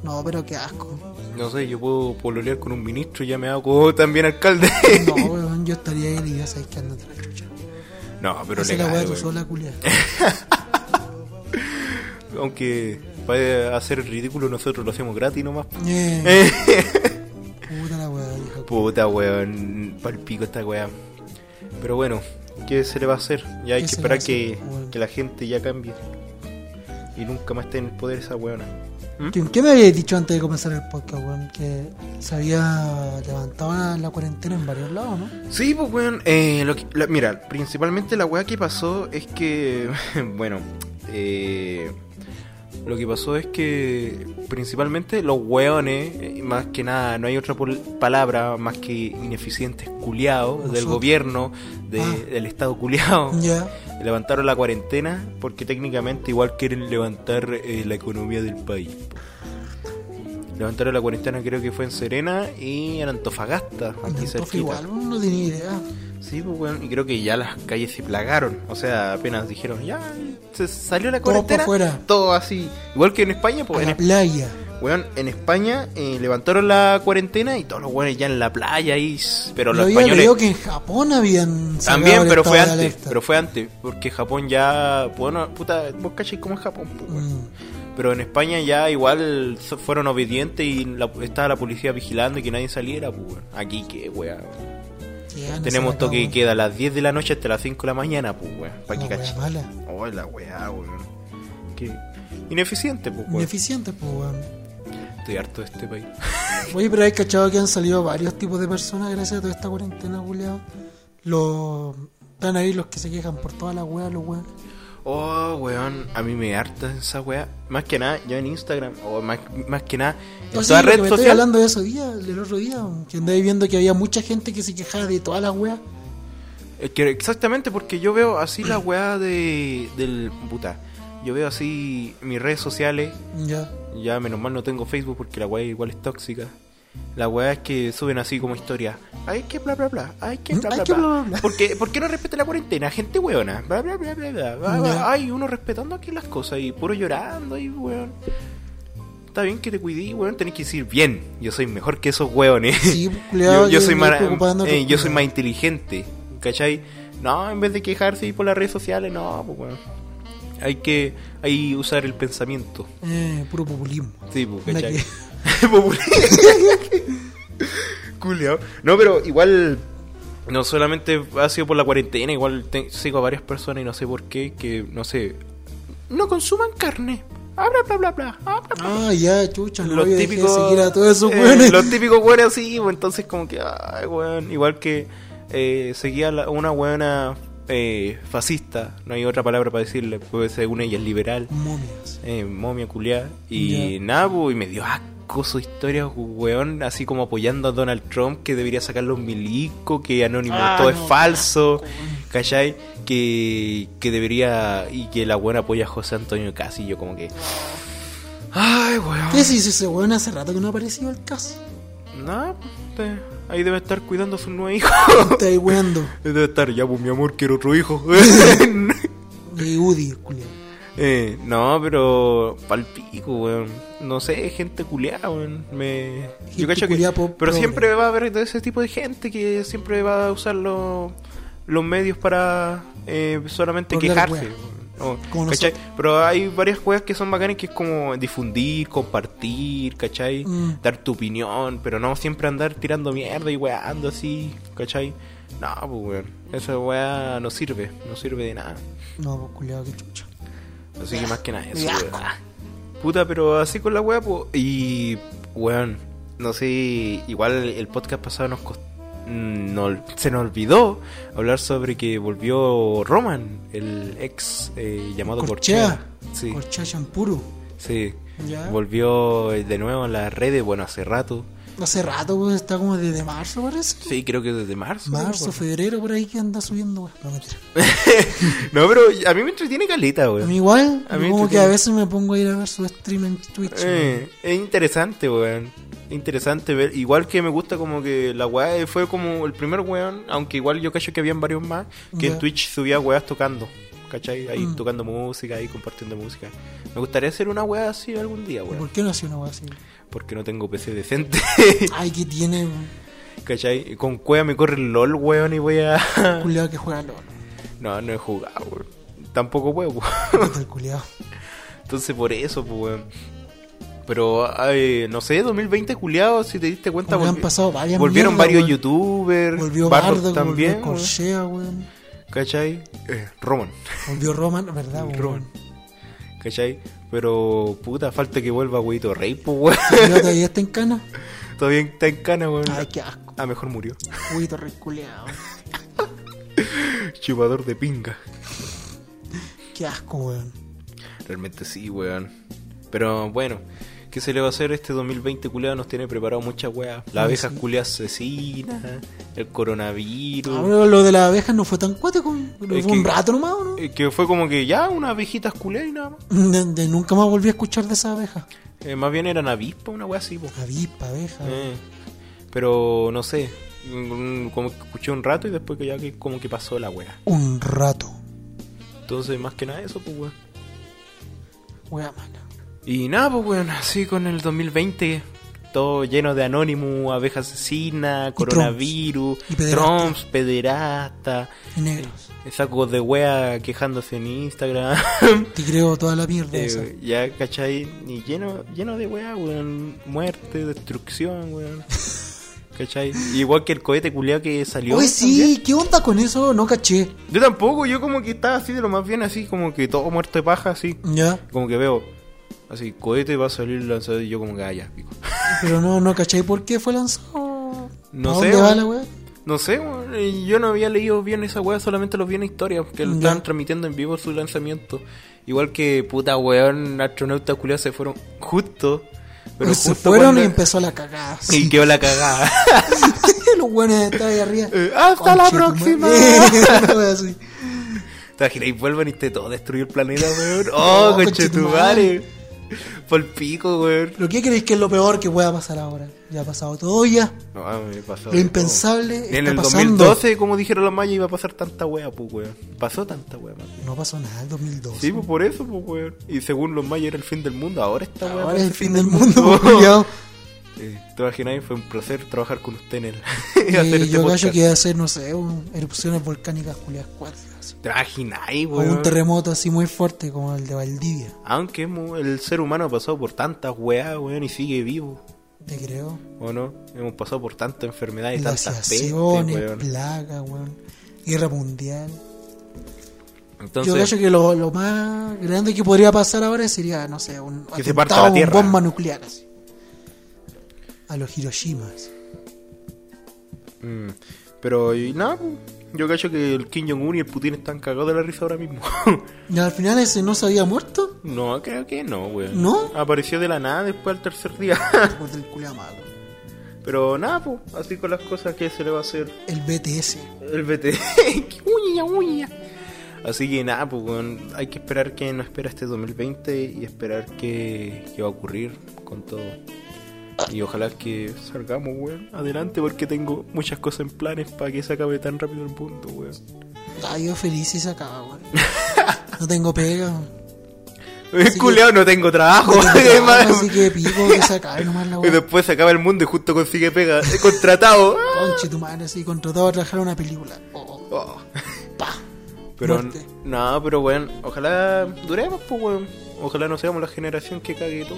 B: No, pero qué asco.
A: No sé, yo puedo pololear con un ministro y ya me hago también alcalde.
B: No, weón, yo estaría ahí y ya sabes que andate la chucha.
A: no, pero
B: la
A: legal,
B: weá tú
A: weón.
B: sola, culia.
A: Aunque para hacer el ridículo nosotros lo hacemos gratis nomás. po.
B: Puta,
A: weón. Pal pico esta weá. Pero bueno, ¿qué se le va a hacer? Ya hay
B: ¿Qué
A: que esperar que, que la gente ya cambie. Y nunca más esté en el poder esa weona. ¿Mm?
B: ¿Qué, me habías dicho antes de comenzar el podcast, weón? Que se había levantado la, la cuarentena en varios lados, ¿no?
A: Sí, pues weón. Eh, lo que- la- mira, principalmente la weá que pasó es que. bueno, eh, lo que pasó es que principalmente los weones, eh, más que nada, no hay otra palabra más que ineficientes culiados del
B: Nosotros.
A: gobierno, de-
B: Ah.
A: del Estado culiado. Levantaron la cuarentena porque técnicamente igual quieren levantar eh, la economía del país. Levantaron la cuarentena creo que fue en Serena y en Antofagasta, aquí
B: Antofa igual, no tenía idea.
A: Sí, pues bueno, y creo que ya las calles se plagaron. O sea, apenas dijeron, ya, se salió la
B: Todo
A: cuarentena.
B: afuera.
A: Todo así. Igual que en España,
B: A
A: pues
B: la
A: en,
B: playa.
A: weón, en España eh, levantaron la cuarentena y todos los weones ya en la playa ahí. Pero los
B: había
A: españoles...
B: leído que en Japón habían
A: También, pero fue antes, pero fue antes, porque Japón ya, bueno, puta, vos cachai como es Japón, pues, weón.
B: Mm.
A: pero en España ya igual so- fueron obedientes y la- estaba la policía vigilando y que nadie saliera, pues, weón. aquí que, weón, Tenemos toque que queda a las 10 de la noche hasta las 5 de la mañana, pues, weón, para que
B: mala.
A: Oh, la weá, weón, que ineficiente, pues, weón.
B: Ineficiente, pues, weón.
A: Estoy harto de este país.
B: Oye, pero hay cachado que han salido varios tipos de personas gracias a toda esta cuarentena, culiao. Los. Están ahí los que se quejan por todas las weas, los weones.
A: Oh, weón, a mí me harta esa weá. Más que nada, yo en Instagram, o más, más que nada, en
B: No, sí,
A: toda
B: que
A: red
B: me estoy
A: social.
B: hablando de ese día, del otro día, que andaba viendo que había mucha gente que se quejaba de todas las weas.
A: Exactamente porque yo veo así la weá de, del puta. Yo veo así mis redes sociales.
B: Ya.
A: Ya menos mal no tengo Facebook porque la weá igual es tóxica. La weá es que suben así como historia. Hay que bla bla bla. Hay que bla bla bla. ¿Por qué, por qué no respeta la cuarentena? Gente weona. Bla bla bla bla bla. bla, bla.
B: Ya.
A: Ay, uno respetando aquí las cosas y puro llorando y weón. Está bien que te cuidí, weón. Tenés que decir bien. Yo soy mejor que esos weones.
B: Sí,
A: yo, yo
B: yo
A: soy más, eh, yo soy más inteligente. ¿Cachai? No, en vez de quejarse ahí por las redes sociales, no, pues weón. Hay que hay usar el pensamiento.
B: Eh, puro populismo.
A: Sí, pues, ¿cachai? Culeao. No, pero igual no solamente ha sido por la cuarentena, igual te- sigo a varias personas y no sé por qué, que no sé, no consuman carne. Ah, bla, bla, bla. Ah.
B: Ah, ya, chucha, no
A: Los típicos,
B: seguir a todos esos
A: eh, los típicos weones así, pues, entonces como que, ay, weón, igual que eh, seguía la- una weona eh, fascista, no hay otra palabra para decirle, pues según ella es liberal,
B: Momias.
A: eh, momia culiada y nada, pues, y me dio asco su historia, weón, así como apoyando a Donald Trump que debería sacar los milicos, que anónimo
B: Ah,
A: todo
B: no,
A: es falso,
B: asco,
A: ¿cachai? Que, que debería, y que la buena apoya a José Antonio Casi, yo como que... Ay, weón.
B: ¿Qué si ese weón hace rato que no ha aparecido el caso?
A: No, te- ahí debe estar cuidando a su nuevo hijo.
B: Está ahí weando.
A: debe estar, ya, pues mi amor, quiero otro hijo.
B: Y Udi.
A: Eh, no, pero palpico, weón. No sé, gente culiada, weón. Me...
B: Gente
A: Yo cacho que... Pero siempre va a haber ese tipo de gente que siempre va a usar los, los medios para eh, solamente
B: Por
A: quejarse.
B: weá.
A: weón. O,
B: Como
A: ¿cachai?
B: nosotros.
A: Pero hay varias cosas que son bacanas que es como difundir, compartir, ¿cachai?
B: Mm.
A: Dar tu opinión, pero no siempre andar tirando mierda y weando así, ¿cachai? No, pues weón, esa weá no sirve, no sirve de nada.
B: No, pues culiao, qué chucha.
A: Así que más que nada eso, weón. Puta, pero así con la weá, pues. Y, weón, no sé, igual el podcast pasado nos costó. No, se nos olvidó hablar sobre que volvió Roman, el ex eh, llamado
B: Corchea.
A: Corchea. Sí,
B: Corchea
A: sí.
B: Ya.
A: Volvió de nuevo en las redes, bueno, hace rato.
B: Hace rato, pues, está como desde marzo, parece.
A: Sí, creo que desde marzo.
B: Marzo, febrero, por ahí que anda subiendo, weón. No, mentira.
A: no, pero a mí me entretiene caleta,
B: A mí igual,
A: A mí
B: como que a veces me pongo a ir a ver su stream en Twitch.
A: Eh, es interesante, weón. Interesante ver. Igual que me gusta como que la weá fue como el primer weón, aunque igual yo cacho que habían varios más, que en Twitch subía weas tocando. ¿Cachai? Ahí
B: Mm.
A: tocando música, ahí compartiendo música. Me gustaría hacer una weá así algún día,
B: ¿Y
A: weón.
B: ¿Por qué no hacía una weá así?
A: Porque no tengo PC decente.
B: Ay, que tiene
A: ¿Cachai? Con cueva me corre el LOL, weón, y voy a...
B: culiado que juega LOL.
A: no, no he jugado, weón. Tampoco
B: culiado.
A: Entonces por eso, pues, weón. Pero, ay, no sé, 2020 culiado, si te diste cuenta,
B: que han
A: volvi-
B: pasado varias
A: volvieron varios
B: weón.
A: youtubers,
B: Volvió Bardo,
A: también,
B: volvió
A: weón.
B: Corchea, weón.
A: ¿cachai? Eh, Roman,
B: Volvió Roman, ¿verdad, weón?
A: Roman, ¿cachai? Pero, puta, falta que vuelva Huevito Rey, pues, weón.
B: ¿Ya todavía está en cana?
A: Todavía está en cana, weón.
B: Ay, qué asco.
A: Ah, mejor murió.
B: Uy, torre culiado.
A: Chupador de pinga.
B: Qué asco, weón.
A: Realmente sí, weón. Pero bueno, ¿qué se le va a hacer? Este 2020 culiado nos tiene preparado muchas weas. Las abejas
B: sí.
A: culiadas asesinas, el coronavirus.
B: Ah, lo de las abejas no fue tan cuático. Fue
A: Es
B: un rato nomás, ¿o ¿no?
A: Que fue como que ya unas abejitas culiadas y nada más.
B: De, de nunca más volví a escuchar de esa abeja.
A: Eh, más bien eran avispas, una wea así, po.
B: Avispa, abeja.
A: Eh, pero no sé, mm, como que escuché un rato y después que ya que como que pasó la wea.
B: Un rato.
A: Entonces, más que nada eso, pues weón.
B: Wea mala.
A: Y nada, pues weón, así con el 2020, todo lleno de anónimo, abejas asesinas, coronavirus,
B: Y pederasta.
A: tromps, pederasta,
B: Y negros.
A: sacos de wea quejándose en Instagram.
B: Te creo toda la mierda esa.
A: Eh, ya, ¿cachai? Y lleno, lleno de weá, weón. Muerte, destrucción, weón. ¿Cachai? Igual que el cohete culiao que salió.
B: Oye,
A: también.
B: sí, ¿qué onda con eso? No caché.
A: Yo tampoco, yo como que estaba así de lo más bien, así como que todo muerto de paja, así.
B: Ya.
A: Como que veo, así, cohete va a salir lanzado y yo como que, ah, ya, pico.
B: Pero no, no caché por qué fue lanzado.
A: No
B: ¿A
A: sé,
B: dónde va la wea?
A: No sé, yo no había leído bien esa weá, solamente lo vi en historia, que lo estaban transmitiendo en vivo su lanzamiento. Igual que, puta weón, astronautas culiados se fueron justo. Pero
B: Pues se
A: justo
B: fueron
A: cuando-
B: y empezó la cagada.
A: Y quedó la cagada.
B: Los buenos estaban ahí arriba.
A: Eh, ¡Hasta la
B: Conche
A: próxima! Te imaginas y vuelvan y te todo destruir el planeta, weón. ¡Oh,
B: Oh,
A: conchetumare! Por pico, weón.
B: ¿Pero qué creéis que es lo peor que pueda pasar ahora? Ya ha pasado todo ya.
A: No, me pasó
B: Lo impensable está
A: en el
B: pasando.
A: 2012, como dijeron los mayas, iba a pasar tanta wea, pues, weón. Pasó tanta wea, man.
B: No pasó nada en 2012.
A: Sí, pues por eso, pues, weón. Y según los mayas era el fin del mundo. Ahora esta wea.
B: Ahora es el fin del mundo, culiao.
A: Eh, ¿Te imaginas? Fue un placer trabajar con usted en el.
B: Eh,
A: este
B: yo
A: podcast.
B: callo que iba a hacer, no sé, un- erupciones volcánicas culiadas cuáticas. Así.
A: ¿Te imaginas,
B: un terremoto así muy fuerte como el de Valdivia.
A: Aunque el ser humano ha pasado por tantas weas, weón, y sigue vivo.
B: Te creo.
A: ¿O no? Hemos pasado por tantas enfermedades, tantas pestes, weón.
B: plagas, weón. Guerra mundial. Yo callo que lo, lo más grande que podría pasar ahora sería, no sé, un
A: Que se
B: atentado
A: parta la
B: con
A: tierra.
B: bomba nuclear. Así. A los Hiroshimas.
A: mm, pero y nada, pues, yo cacho que el Kim Jong-un y el Putin están cagados de la risa ahora mismo.
B: ¿Y al final ese no se había muerto?
A: no, creo que no, weón.
B: ¿No?
A: Apareció de la nada después al tercer día.
B: Por del culiao malo.
A: pero nada, pues, así con las cosas que se le va a hacer
B: El BTS.
A: el BT. ¡Qué uña, uña! Así que nada, pues weón, hay que esperar que nos espera este 2020 y esperar que, que va a ocurrir con todo. Y ojalá que salgamos, weón, adelante porque tengo muchas cosas en planes para que se acabe tan rápido el mundo, weón.
B: Ah, yo feliz si se acaba, weón. No tengo pega.
A: Es culeado, no tengo trabajo.
B: No tengo trabajo, así que pico que se acabe nomás la
A: y
B: weón.
A: después se acaba el mundo y justo consigue pega. He contratado.
B: Conche tu madre, así, contratado a trabajar una película. Oh,
A: Oh.
B: pa.
A: Pero,
B: Muerte.
A: no, pero weón, ojalá duremos, pues weón. Ojalá no seamos la generación que cague todo.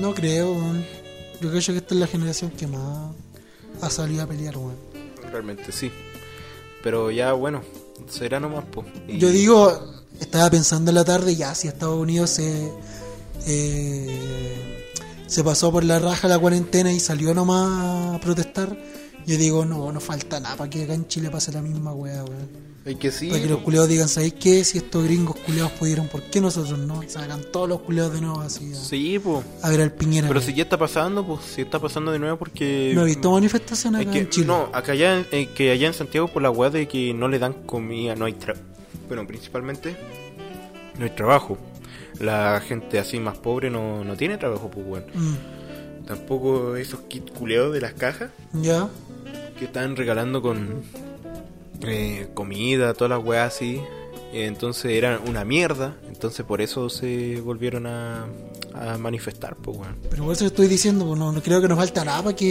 B: No creo, weón. Yo creo que esta es la generación que más ha salido a pelear, weón.
A: Realmente sí. Pero ya, bueno, será nomás, pues. Y-
B: Yo digo, estaba pensando en la tarde, ya si Estados Unidos se, eh, se pasó por la raja la cuarentena y salió nomás a protestar, yo digo, no, no falta nada para que acá en Chile pase la misma weá, weón.
A: Hay que sí.
B: Para que los culeados digan, ¿sabéis qué? Si estos gringos culeados pudieron, ¿por qué nosotros no? Sacan todos los culeados de nuevo así a,
A: Sí, pues.
B: a ver al Piñera.
A: Pero si ya está pasando, pues si está pasando de nuevo porque...
B: no he visto manifestaciones
A: Es
B: acá
A: que,
B: en Chile.
A: no, acá allá, eh, que allá en Santiago por la weá de que no le dan comida, no hay trabajo. Bueno, principalmente no hay trabajo. La gente así más pobre no, no tiene trabajo, pues weón.
B: Mm,
A: Tampoco esos kits culeados de las cajas
B: ya,
A: que están regalando con eh, comida, todas las weas así. Entonces eran una mierda. Entonces por eso se volvieron a, a manifestar, pues weón.
B: pero por eso estoy diciendo, pues no, no creo que nos falta nada para que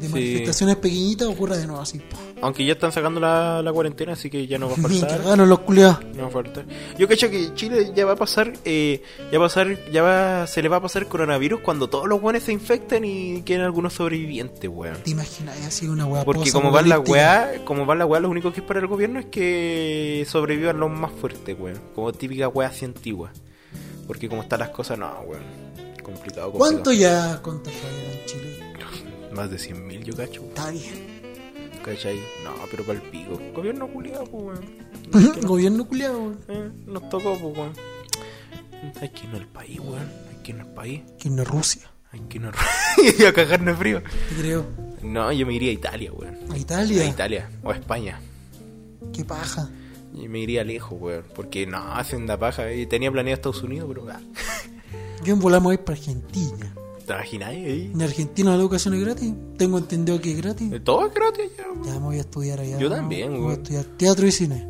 B: de
A: Sí.
B: manifestaciones pequeñitas ocurra de nuevo así.
A: Aunque ya están sacando la, la cuarentena, así que ya no va a faltar.
B: cagaron los culeados.
A: No va a faltar. Yo cacho que Chile ya va a pasar, eh, ya va a pasar, ya va, se le va a pasar coronavirus cuando todos los buenos se infecten y queden algunos sobrevivientes, weón.
B: ¿Te imaginas? Así una weá
A: Porque como van las
B: post-apocalíptica.
A: weas, como van las weas, lo único que es para el gobierno es que sobrevivan los más fuertes, weón. Como típica wea así antigua. Porque como están las cosas, no, weón. Complicado, complicado.
B: ¿Cuánto ya contagiaron en Chile?
A: Más de 100.000 yo cacho.
B: Está bien.
A: ¿Cachai? No, pero para el pico. Gobierno culiado, weón.
B: Gobierno culiado, weón.
A: Eh, nos tocó, pues, weón. Hay que irnos al país, weón. Hay que irnos al país.
B: Que no es Rusia,
A: Hay que irnos y a cagarnos frío.
B: te creo.
A: No, yo me iría a Italia, weón.
B: A
A: A
B: Italia.
A: Italia. O a España.
B: Qué paja.
A: Y me iría lejos, weón. Porque no, hacen la paja. Y tenía planeado Estados Unidos, pero. Ah,
B: Yo en volar me voy para Argentina.
A: ¿Te imaginas ahí?
B: En Argentina la educación es gratis. Tengo entendido que es gratis.
A: Todo es gratis allá, weón.
B: Ya me voy a estudiar allá.
A: Yo
B: ¿no?
A: también,
B: Me Voy a
A: weón.
B: estudiar teatro y cine.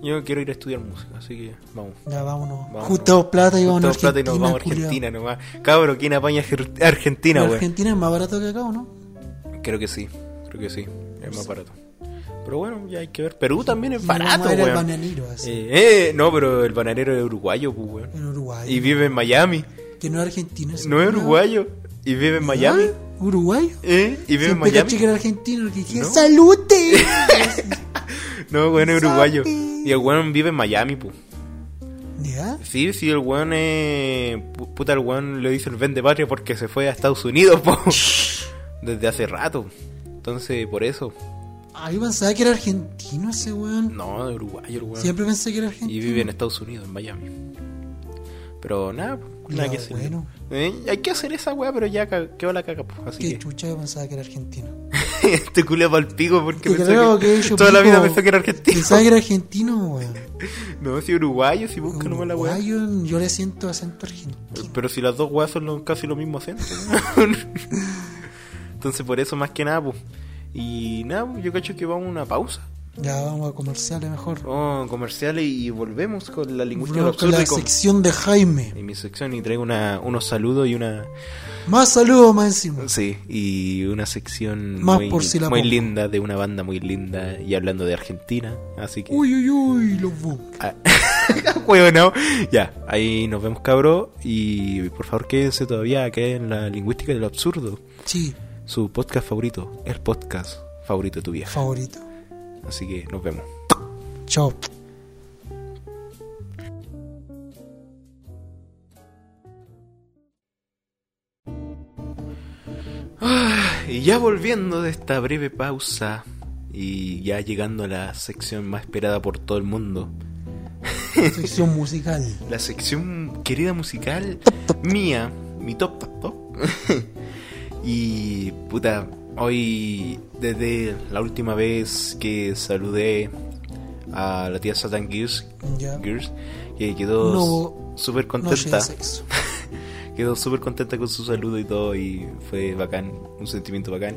A: Yo quiero ir a estudiar música, así que vamos.
B: Ya vámonos.
A: Vamos.
B: Juntamos plata y vamos a
A: Juntamos plata y nos vamos a
B: culiao.
A: Argentina nomás. Cabro, ¿quién apaña Arge- Argentina, weón?
B: Argentina es más barato que acá, ¿o no?
A: Creo que sí, creo que sí, es más barato. Pero bueno, ya hay que ver. Perú también es barato,
B: vamos a ir al
A: weón.
B: bananero, así.
A: Eh, eh, no, pero el bananero es uruguayo, pues, weón.
B: En Uruguay.
A: Y vive en Miami.
B: Que no es argentino. ese
A: No es uruguayo. Y vive en Miami.
B: ¿Ah? ¿Uruguayo?
A: ¿Eh? Y vive en Miami.
B: que era argentino. Que dije,
A: No.
B: ¡salute!
A: No, weón, es uruguayo. Y el weón vive en Miami, pues.
B: ¿Ya?
A: Sí, sí, el weón es... pu- Puta, el weón le dice el vende patria porque se fue a Estados Unidos, po. Desde hace rato. Entonces, por eso.
B: Ah, yo pensaba que era argentino ese weón.
A: No, es uruguayo el weón.
B: Siempre pensé que era argentino.
A: Y vive en Estados Unidos, en Miami. Pero nada, nada
B: Culiao
A: que hacer.
B: bueno.
A: Eh, hay que hacer esa weá, pero ya quedó la caca, pues. Así
B: Qué
A: que.
B: chucha, yo pensaba que era argentino.
A: este culia pa'l pico porque
B: creo
A: que,
B: que
A: toda la vida pensó que era argentino.
B: Pensaba que era argentino, weón.
A: No, si uruguayo, si busca nomás la weá.
B: Uruguayo, yo le siento acento argentino.
A: Pero si las dos weas son lo- casi lo mismo acento. Entonces por eso más que nada, pues. Y nada, pues, yo cacho que vamos a una pausa.
B: Ya vamos a comerciales mejor.
A: Vamos a comerciales y volvemos con la lingüística
B: Vamos con la
A: con-
B: sección de Jaime.
A: en mi sección y traigo una, unos saludos y una
B: Más saludos más encima.
A: sí y una sección
B: Más
A: muy,
B: por si la
A: muy
B: pongo.
A: linda de una banda muy linda y hablando de Argentina así que
B: Uy, uy, uy, los.
A: Ah, bueno, ya, ahí nos vemos cabros y por favor quédense todavía acá en la lingüística del absurdo,
B: Sí,
A: su podcast favorito, el podcast favorito de tu vieja.
B: favorito.
A: Así que nos vemos.
B: Chao.
A: Y ya volviendo de esta breve pausa y ya llegando a la sección más esperada por todo el mundo,
B: Sección musical.
A: la sección querida musical mía, mi top top top. y puta, hoy desde la última vez que saludé a la tía Satan Gears. Gears que quedó
B: No
A: súper contenta. Quedó súper contenta con su saludo y todo y fue bacán, un sentimiento bacán.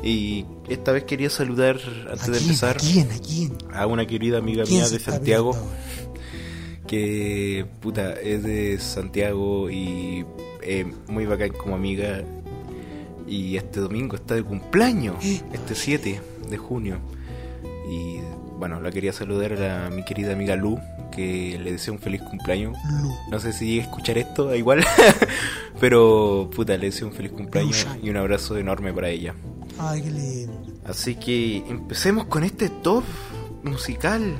A: Y esta vez quería saludar, antes
B: ¿A
A: de
B: quién?
A: empezar,
B: ¿A quién? ¿A quién?
A: a una querida amiga
B: ¿Quién
A: mía de Santiago, que puta, es de Santiago y eh, muy bacán como amiga. Y este domingo está de cumpleaños,
B: ¿Eh?
A: este 7 de junio. Y bueno, la quería saludar a mi querida amiga Lu, que le deseo un feliz cumpleaños.
B: Lu.
A: No sé si a escuchar esto, da igual. Pero, puta, le deseo un feliz cumpleaños
B: Lucha.
A: y un abrazo enorme para ella.
B: Ay, qué lindo.
A: Así que empecemos con este top musical.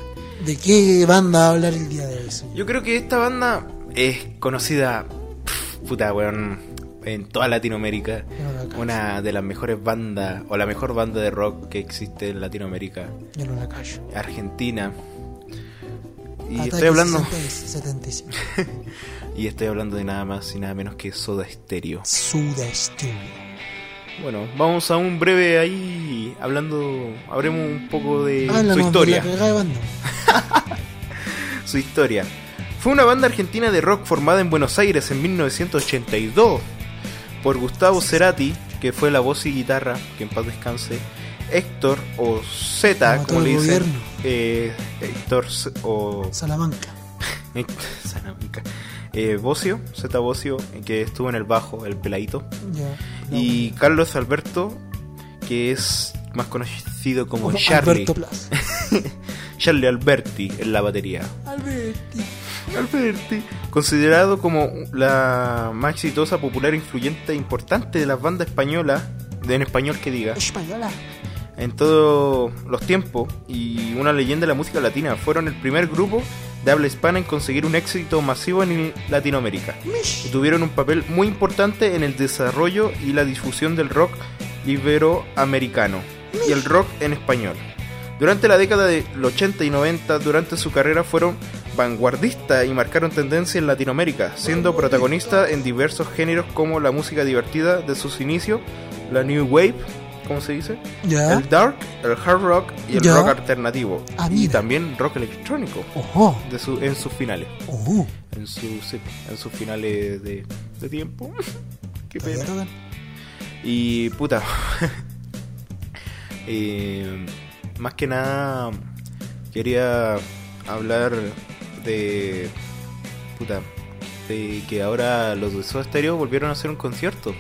B: ¿De qué banda va a hablar el día de hoy? señor?
A: Yo creo que esta banda es conocida, pf, puta, weón, en toda Latinoamérica.
B: La.
A: Una de las mejores bandas, o la mejor banda de rock que existe en Latinoamérica.
B: Yo no la callo.
A: Argentina. Y
B: Ataque
A: estoy hablando
B: 76.
A: y estoy hablando de nada más y nada menos que Soda Stereo.
B: Suda Stereo.
A: Bueno, vamos a un breve ahí hablando, hablemos un poco de
B: Háblanos
A: su
B: de
A: historia.
B: la banda.
A: Su historia. Fue una banda argentina de rock formada en Buenos Aires en 1982 por Gustavo Cerati, que fue la voz y guitarra, que en paz descanse, Héctor o Z,
B: Como
A: le dicen, eh, Héctor o
B: Salamanca.
A: Salamanca. Eh, Bocio, Z Bocio, que estuvo en el bajo, el peladito.
B: Ya.
A: Y Carlos Alberto, que es más conocido como,
B: Como
A: Charlie.
B: Alberto.
A: Charlie Alberti en la batería.
B: Alberti.
A: Alberti. Considerado como la más exitosa, popular, influyente e importante de las bandas españolas, de en español que diga,
B: Española.
A: en todos los tiempos y una leyenda de la música latina. Fueron el primer grupo de habla hispana en conseguir un éxito masivo en Latinoamérica. y tuvieron un papel muy importante en el desarrollo y la difusión del rock iberoamericano y el rock en español. Durante la década de los 80 y 90, durante su carrera fueron vanguardistas y marcaron tendencia en Latinoamérica, siendo protagonistas en diversos géneros como la música divertida de sus inicios, la New Wave, ¿cómo se dice? El dark, el hard rock y el rock alternativo.
B: Ah,
A: y también rock electrónico
B: Ojo.
A: de su, en sus finales
B: Ojo.
A: en, su, sí, en sus finales de, de tiempo. Qué pena.
B: tocan.
A: Y puta. Eh, más que nada quería hablar de. Puta. De que ahora los de Soda Stereo volvieron a hacer un concierto.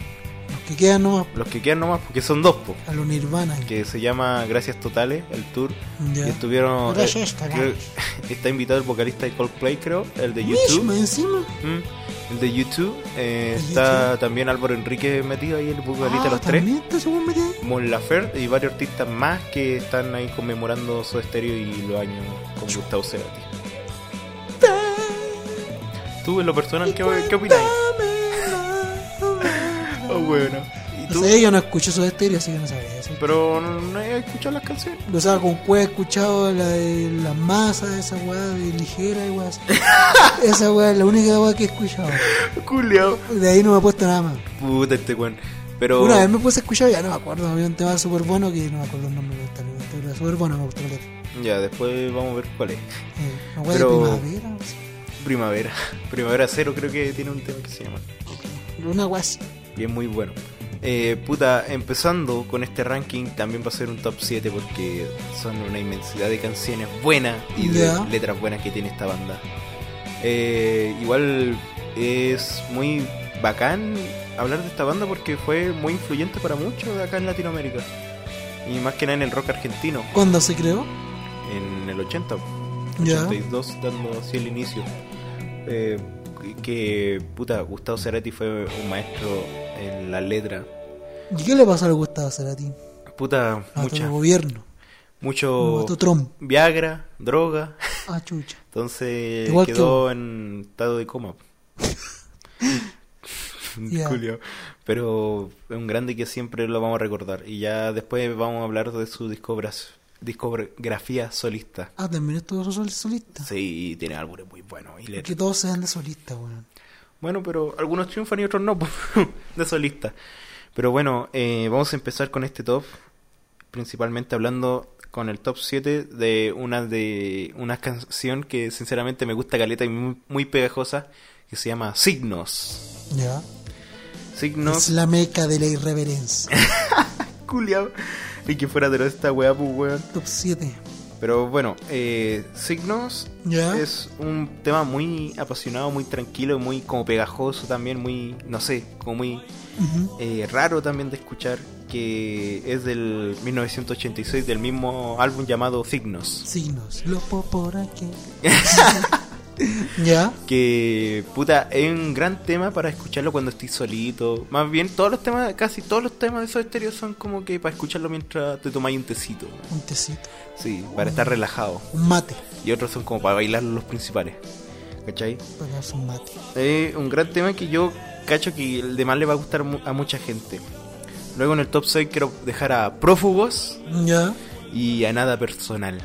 B: Los que quedan nomás
A: Los que quedan nomás, porque son dos, po,
B: a lo Nirvana.
A: que se llama Gracias Totales, el tour.
B: Ya.
A: Y estuvieron.
B: Gracias
A: eh, está invitado el vocalista de Coldplay, creo, el de YouTube.
B: encima.
A: Mm, El de YouTube. eh,
B: ¿El
A: está
B: YouTube?
A: también Álvaro Enrique metido ahí, el vocalista de
B: Ah,
A: los tres.
B: ¿también está metido?
A: Mon Laferte y varios artistas más que están ahí conmemorando su estéreo y los años con Gustavo Cerati. Tú, en lo personal, ¿qué, qué opinas? Oh, bueno. ¿Y
B: No
A: tú?
B: sé, yo no escucho su estéreo, así que no sabría eso.
A: Pero no, no he escuchado las canciones.
B: O sea, con he escuchado la de las masas, esa weá de ligera y weá. así. esa weá es la única weá que he escuchado.
A: Culeado.
B: De ahí no me he puesto nada más.
A: Puta este weón. Pero
B: Una vez me puse a escuchar, ya no me acuerdo, había un tema súper bueno que no me acuerdo el nombre de esta letra, súper bueno, me gustó la letra.
A: ya, después vamos a ver cuál es.
B: Eh, me acuerdo
A: Pero-
B: de primavera, no sé.
A: Primavera. Primavera Cero creo que tiene un tema que se llama.
B: una guas.
A: Y es muy bueno. Eh, puta, empezando con este ranking también va a ser un top 7 porque son una inmensidad de canciones buenas y de letras buenas que tiene esta banda. Eh, igual es muy bacán hablar de esta banda porque fue muy influyente para muchos de acá en Latinoamérica. Y más que nada en el rock argentino,
B: ¿Cuándo se creó?
A: en el 80,
B: Ya.
A: 82, dando así el inicio. Eh, que, puta, Gustavo Cerati fue un maestro en la letra.
B: ¿Y qué le pasó al Gustavo Cerati?
A: Puta,
B: A todo
A: mucha,
B: el gobierno.
A: mucho
B: Trump.
A: Viagra, droga.
B: Ah, chucha.
A: Entonces
B: Igual que
A: quedó en estado de coma. Julio. Pero es un grande que siempre lo vamos a recordar. Y ya después vamos a hablar de su discogras- discografía solista.
B: Ah, también estuvo sol- solista.
A: Sí, tiene álbumes muy buenos. Y.
B: Que todos sean de solista, weón.
A: Bueno, pero algunos triunfan y otros no, de solista. Pero bueno, eh, vamos a empezar con este top, principalmente hablando con el top 7 de una de una canción que sinceramente me gusta caleta y muy, muy pegajosa, que se llama Signos.
B: Ya.
A: Signos,
B: Es la meca de la irreverencia.
A: culiao. Y que fuera de esta weá, pues weón.
B: Top 7.
A: Pero bueno, eh, Signos
B: Ya.
A: es un tema muy apasionado, muy tranquilo, muy como pegajoso también, muy, no sé, como muy
B: Ujú.
A: eh, raro también de escuchar, que es del 1986, del mismo álbum llamado Signos.
B: Signos. Lo po por aquí. ya.
A: Que, puta, es un gran tema para escucharlo cuando estoy solito. Más bien, todos los temas, casi todos los temas de esos estéreos son como que para escucharlo mientras te tomáis un tecito.
B: Un tecito.
A: Sí, para estar relajado.
B: Un mate.
A: Y otros son como para bailar los principales. ¿Cachai?
B: Para un mate.
A: Es un gran tema que yo cacho que el demás le va a gustar a mucha gente. Luego en el top 6 quiero dejar a Prófugos
B: Ya.
A: y a Nada Personal.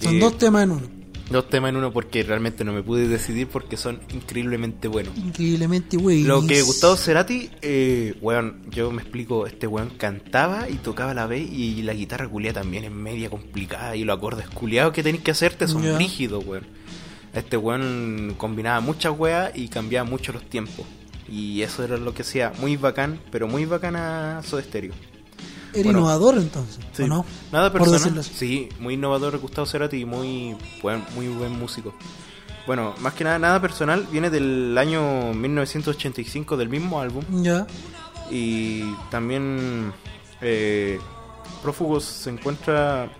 B: Son dos temas en uno.
A: Dos temas en uno porque realmente no me pude decidir porque son increíblemente buenos.
B: Increíblemente, güey.
A: Lo que Gustavo Cerati, eh, weón, yo me explico, este weón cantaba y tocaba la vez y la guitarra culia también es media complicada y los acordes culiados que tenéis que hacerte son rígidos, weón. Este weón combinaba muchas weas y cambiaba mucho los tiempos. Y eso era lo que hacía muy bacán, pero muy bacán a Soda Stereo.
B: Era
A: bueno.
B: innovador entonces,
A: Sí.
B: ¿o no?
A: Nada personal. Sí, muy innovador Gustavo Cerati muy buen, muy buen músico. Bueno, más que nada, nada personal, viene del año 1985 del mismo álbum.
B: Ya.
A: Y también eh, Prófugos se encuentra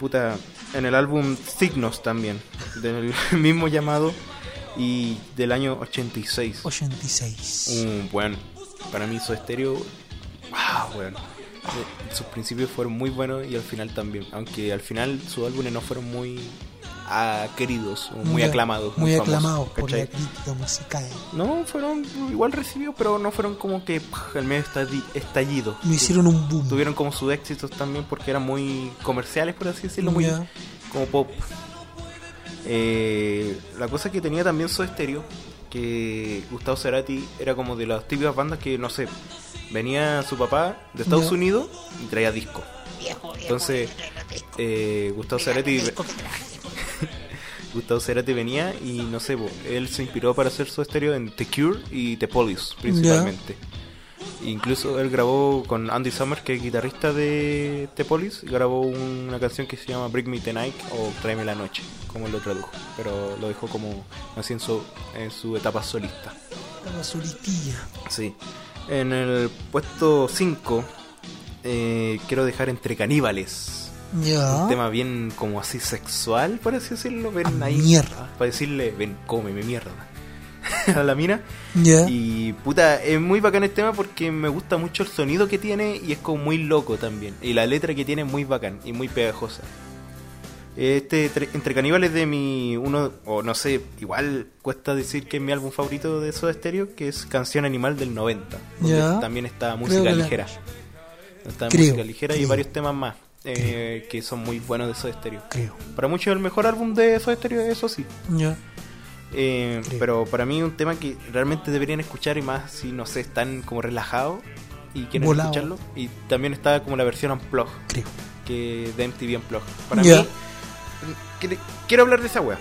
A: puta en el álbum Signos también, del mismo llamado y del año 86.
B: 86.
A: Un buen, para mí su estéreo, wow, weón. Eh, Sus principios fueron muy buenos y al final también, aunque al final sus álbumes no fueron muy queridos, o muy, aclamados,
B: Muy
A: famosos,
B: aclamados por la crítica musical.
A: No, fueron igual recibidos, pero no fueron como que el medio estallido.
B: No hicieron un boom.
A: Tuvieron como sus éxitos también porque eran muy comerciales, por así decirlo, muy como pop. Eh, la cosa que tenía también Soda Stereo, que Gustavo Cerati era como de las típicas bandas que, no sé, venía su papá de Estados
B: Ya.
A: Unidos y traía disco. Entonces, eh, Gustavo Cerati... Gustavo Cerati venía y no sé, él se inspiró para hacer su estéreo en The Cure y The Police principalmente. Incluso él grabó con Andy Summers, que es guitarrista de The Police, grabó una canción que se llama Break Me the Night o Tráeme la Noche, como él lo tradujo, pero lo dejó como así en su, en su etapa solista.
B: La solitilla.
A: Sí. En el puesto 5 quiero dejar entre caníbales.
B: Ya.
A: Un tema bien como así sexual, por así decirlo. Ven
B: Ah,
A: ahí.
B: mierda.
A: Para decirle, ven, cómeme mierda. a la mina.
B: Ya.
A: Y puta, es muy bacán el tema porque me gusta mucho el sonido que tiene y es como muy loco también. Y la letra que tiene es muy bacán y muy pegajosa. Este tre- Entre Caníbales de mi uno, o no sé, igual cuesta decir que es mi álbum favorito de Soda Stereo, que es Canción Animal del 90. Donde también está música
B: que la-
A: ligera. Está
B: Creo,
A: música ligera y varios temas más eh, que son muy buenos de Soda Stereo.
B: Creo.
A: Para muchos el mejor álbum de Soda Stereo, eso sí.
B: Ya.
A: Eh, pero para mí un tema que realmente deberían escuchar y más si no sé, están como relajados y quieren
B: Volado.
A: escucharlo. Y también está como la versión Unplug,
B: Creo.
A: que de MTV Unplug. Para
B: Ya.
A: mí, quiero hablar de esa wea.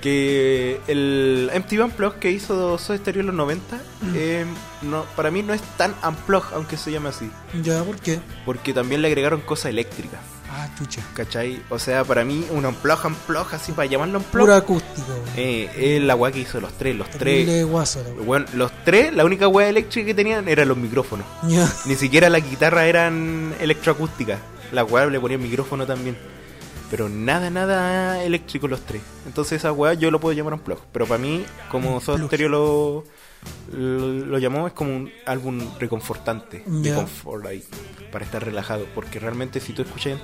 A: Que el MTV Unplug que hizo Soda Stereo en los 90,
B: Mm.
A: eh, no, para mí no es tan Unplug, aunque se llame así.
B: Ya, ¿por qué?
A: Porque también le agregaron cosas eléctricas.
B: Ah, chucha.
A: ¿Cachai? O sea, para mí, un unplug, unplug, así para llamarlo unplug,
B: Pura acústico.
A: eh, es la weá que hizo los tres. Los tres,
B: la
A: bueno, los tres, la única weá eléctrica que tenían eran los micrófonos. Ni siquiera las guitarras eran electroacústicas. La weá le ponían micrófono también. Pero nada, nada eléctrico los tres. Entonces esa weá yo lo puedo llamar unplug. Pero para mí, como. Stereo lo, lo, lo llamó, es como un álbum reconfortante. De confort ahí. Para estar relajado. Porque realmente si tú escuchas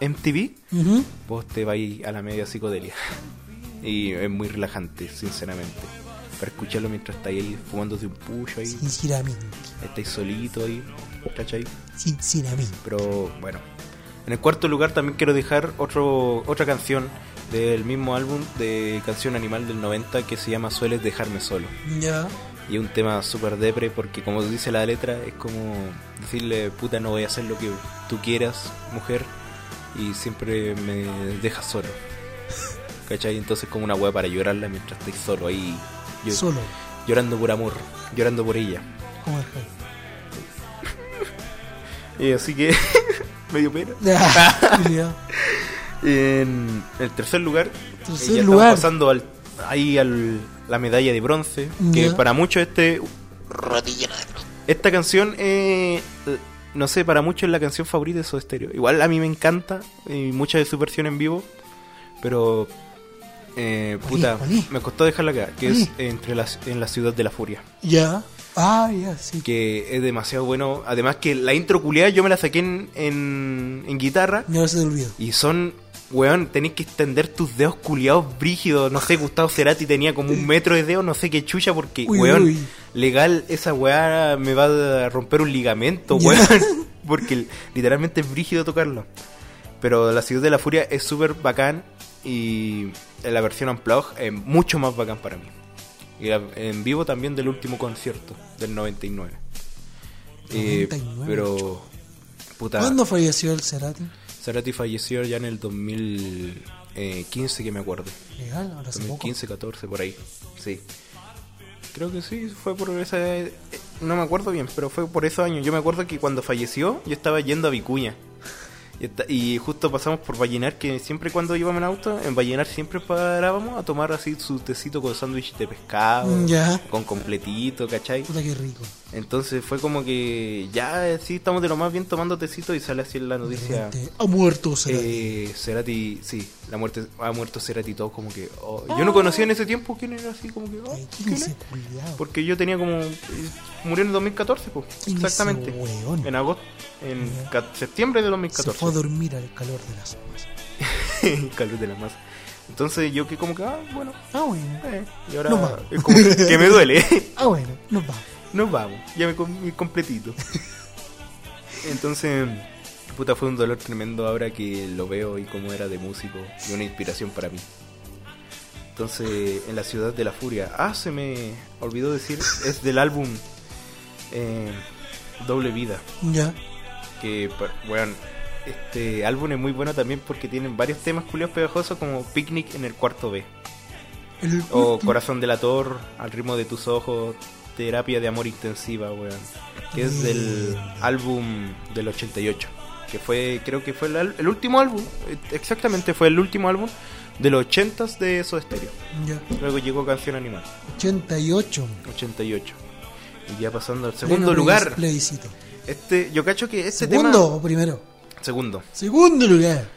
A: MTV, vos te vais a la media psicodelia. Y es muy relajante, sinceramente. Para escucharlo mientras estáis ahí fumándose un pucho ahí,
B: Sinceramente.
A: estáis solito ahí, ¿cachai?
B: Sinceramente.
A: Pero bueno. En el cuarto lugar también quiero dejar otro, otra canción del mismo álbum de Canción Animal del 90 que se llama Sueles dejarme solo.
B: Ya.
A: Y es un tema súper depre porque como dice la letra es como decirle puta no voy a hacer lo que tú quieras, mujer, y siempre me dejas solo. ¿Cachai? Entonces como una hueá para llorarla mientras estoy solo ahí, yo-
B: Solo.
A: llorando por amor, llorando por ella. Y así que me dio pena. En el tercer lugar,
B: Tercer
A: eh, ya estamos pasando al, ahí al la medalla de bronce, que para muchos este esta canción eh, no sé, para muchos es la canción favorita de Soda Stereo. Igual a mí me encanta y muchas de su versión en vivo, pero eh,
B: ¿Cuál
A: puta, me costó dejarla acá, que
B: ¿Cuál
A: es entre las en la ciudad de la furia,
B: Ya. Ah, ya, sí.
A: que es demasiado bueno. Además que la intro culiada yo me la saqué en, en, en guitarra
B: Ya se te olvidó.
A: y son, weón, tenés que extender tus dedos culiados brígidos. No sé, Gustavo Cerati tenía como un metro de dedo, no sé qué chucha, porque,
B: Uy,
A: weón,
B: uy.
A: legal, esa weá me va a romper un ligamento, weón. Porque literalmente es brígido tocarlo. Pero la ciudad de la furia es súper bacán y la versión Unplug es mucho más bacán para mí. Y la- en vivo también del último concierto, del 99. Eh,
B: 99,
A: pero, puta.
B: ¿Cuándo falleció el Cerati?
A: Cerati falleció ya en el 2015, que me acuerdo.
B: Legal, ahora hace poco.
A: 2015, 14, por ahí. Sí. Creo que sí, fue por esa... eh, No me acuerdo bien, pero fue por esos años. Yo me acuerdo que cuando falleció, yo estaba yendo a Vicuña. Y, y justo pasamos por Vallenar, que siempre cuando íbamos en auto, en Vallenar siempre parábamos a tomar así su tecito con sándwich de pescado,
B: ya.
A: con completito, ¿cachai?
B: Puta rico.
A: Entonces fue como que ya sí estamos de lo más bien tomando tecito y sale así en la noticia.
B: Ha muerto Cerati.
A: Eh, Cerati, sí, la muerte, ha muerto Cerati todo como que... oh, yo no conocía en ese tiempo quién era así como que... oh,
B: Ay, ¿Quién
A: ¿quién
B: es?
A: Porque yo tenía como... eh, Murió en el 2014, pues.
B: ¿Quién es ese
A: Exactamente.
B: weón?
A: En agosto, en septiembre de
B: Se
A: 2014.
B: fue a dormir al calor de las masas.
A: Calor de la masa. Entonces yo que como que, ah, bueno,
B: Ah, bueno.
A: eh, y ahora
B: vamos.
A: es como que me duele.
B: Ah, bueno. Nos vamos.
A: Nos vamos, ya me comí completito. Entonces, puta, fue un dolor tremendo ahora que lo veo y cómo era de músico y una inspiración para mí. Entonces, en la ciudad de la furia, ah, se me olvidó decir, es del álbum eh, Doble Vida.
B: Ya.
A: Que, bueno, este álbum es muy bueno también porque tienen varios temas culiados pegajosos como Picnic en el cuarto B.
B: El
A: O Corazón delator, Al ritmo de tus ojos, Terapia de amor intensiva, weón. Que es del álbum del 88. Que fue, creo que fue el, último álbum, exactamente fue el último álbum de los 80s de Soda Stereo.
B: Ya.
A: Luego llegó Canción Animal,
B: 88.
A: 88. Y ya pasando al segundo lugar.
B: Plebiscito.
A: Este, yo cacho que este
B: ¿Segundo
A: tema.
B: o primero?
A: Segundo.
B: Segundo lugar.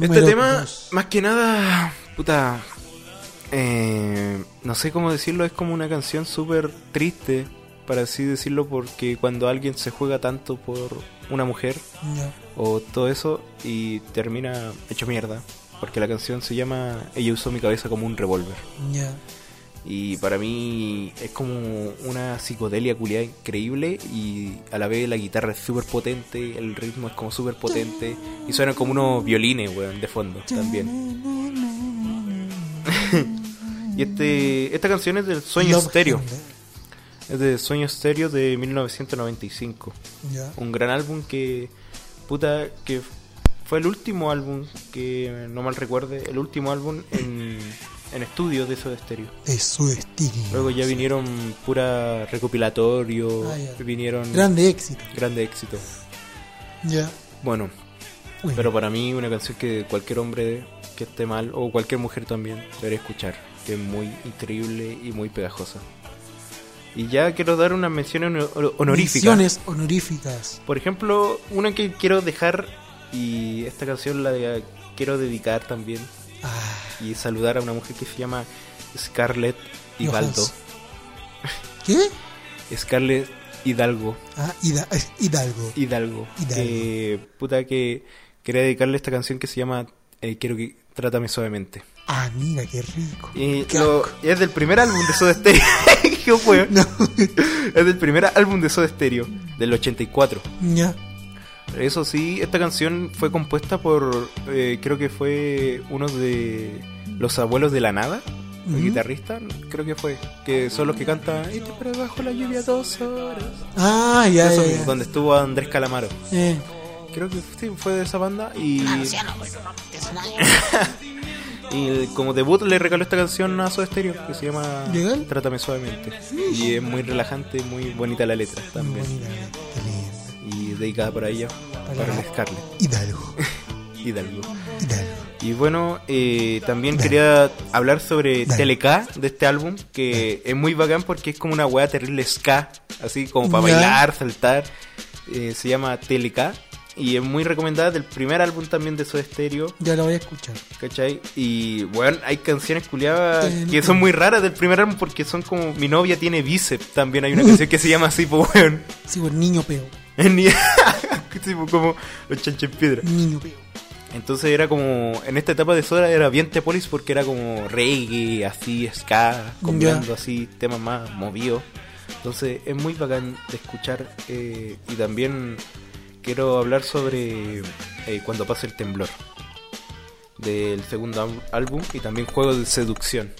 A: Este tema,
B: dos.
A: más que nada, puta, eh, no sé cómo decirlo, es como una canción súper triste, para así decirlo, porque cuando alguien se juega tanto por una mujer o todo eso y termina hecho mierda, porque la canción se llama Ella usó mi cabeza como un revólver. Y para mí es como una psicodelia culiada increíble y a la vez la guitarra es súper potente, el ritmo es como súper potente y suenan como unos violines, weón, de fondo también. Y este esta canción es del Sueño Stereo.
B: Thunder.
A: Es de Sueño Stereo de 1995.
B: Ya.
A: Un gran álbum que, puta, que fue el último álbum, que no mal recuerde, el último álbum en, en estudio de Soda Stereo.
B: De su estilo.
A: Luego ya vinieron pura recopilatorio,
B: Ah,
A: vinieron
B: Grande éxito.
A: grande éxito.
B: Ya.
A: Bueno,
B: Bueno,
A: pero para mí una canción que cualquier hombre que esté mal, o cualquier mujer también, debería escuchar, que es muy increíble y muy pegajosa. Y ya quiero dar unas menciones honor- honoríficas.
B: menciones honoríficas.
A: Por ejemplo, una que quiero dejar, y esta canción la de- quiero dedicar también,
B: Ah,
A: y saludar a una mujer que se llama Scarlett Hidalgo.
B: ¿Qué?
A: Scarlett Hidalgo.
B: Ah, Hida- eh, Hidalgo.
A: Hidalgo.
B: Hidalgo.
A: Que, puta, que quería dedicarle esta canción que se llama eh, Quiero que Trátame Suavemente.
B: Ah, mira, qué rico.
A: Y
B: Qué
A: lo- es del primer álbum de Soda Stereo. ¿Qué fue?
B: No.
A: Es del primer álbum de Soda Stereo, del 84.
B: ya.
A: Eso sí, esta canción fue compuesta por, eh, creo que fue uno de los abuelos de la nada, el guitarrista, creo que fue, que son los que cantan Y te bajo la lluvia dos horas.
B: Ah, ya,
A: Eso
B: ya,
A: donde estuvo Andrés Calamaro.
B: Eh,
A: Creo que sí, fue de esa banda y... y como debut le regaló esta canción a Soda Stereo que se llama
B: ¿Legal?
A: Trátame Suavemente. Y es muy relajante, muy bonita la letra
B: muy
A: también.
B: bonita.
A: Y dedicada para ella, para el Scarlett
B: Hidalgo.
A: Hidalgo.
B: Hidalgo.
A: Y bueno, eh, también
B: Dale.
A: quería hablar sobre
B: Dale.
A: Teleca de este álbum, que es muy bacán porque es como una weá terrible ska, así como para bailar, saltar. Eh, se llama Teleca y es muy recomendada del primer álbum también de Soda Stereo,
B: Ya lo voy a escuchar.
A: ¿cachai? Y bueno, hay canciones culiadas
B: Ten-
A: que son muy raras del primer álbum porque son como Mi novia tiene bíceps, también hay una canción que se llama así, pues weón.
B: Sí, pues niño peo.
A: Sí, pues, como los chanches en piedra.
B: Niño peo.
A: Entonces era como, en esta etapa de Soda era bien Tepolis porque era como reggae, así, ska, combinando así temas más movidos. Entonces es muy bacán de escuchar eh, y también quiero hablar sobre eh, Cuando pasa el temblor del segundo álbum y también Juego de Seducción.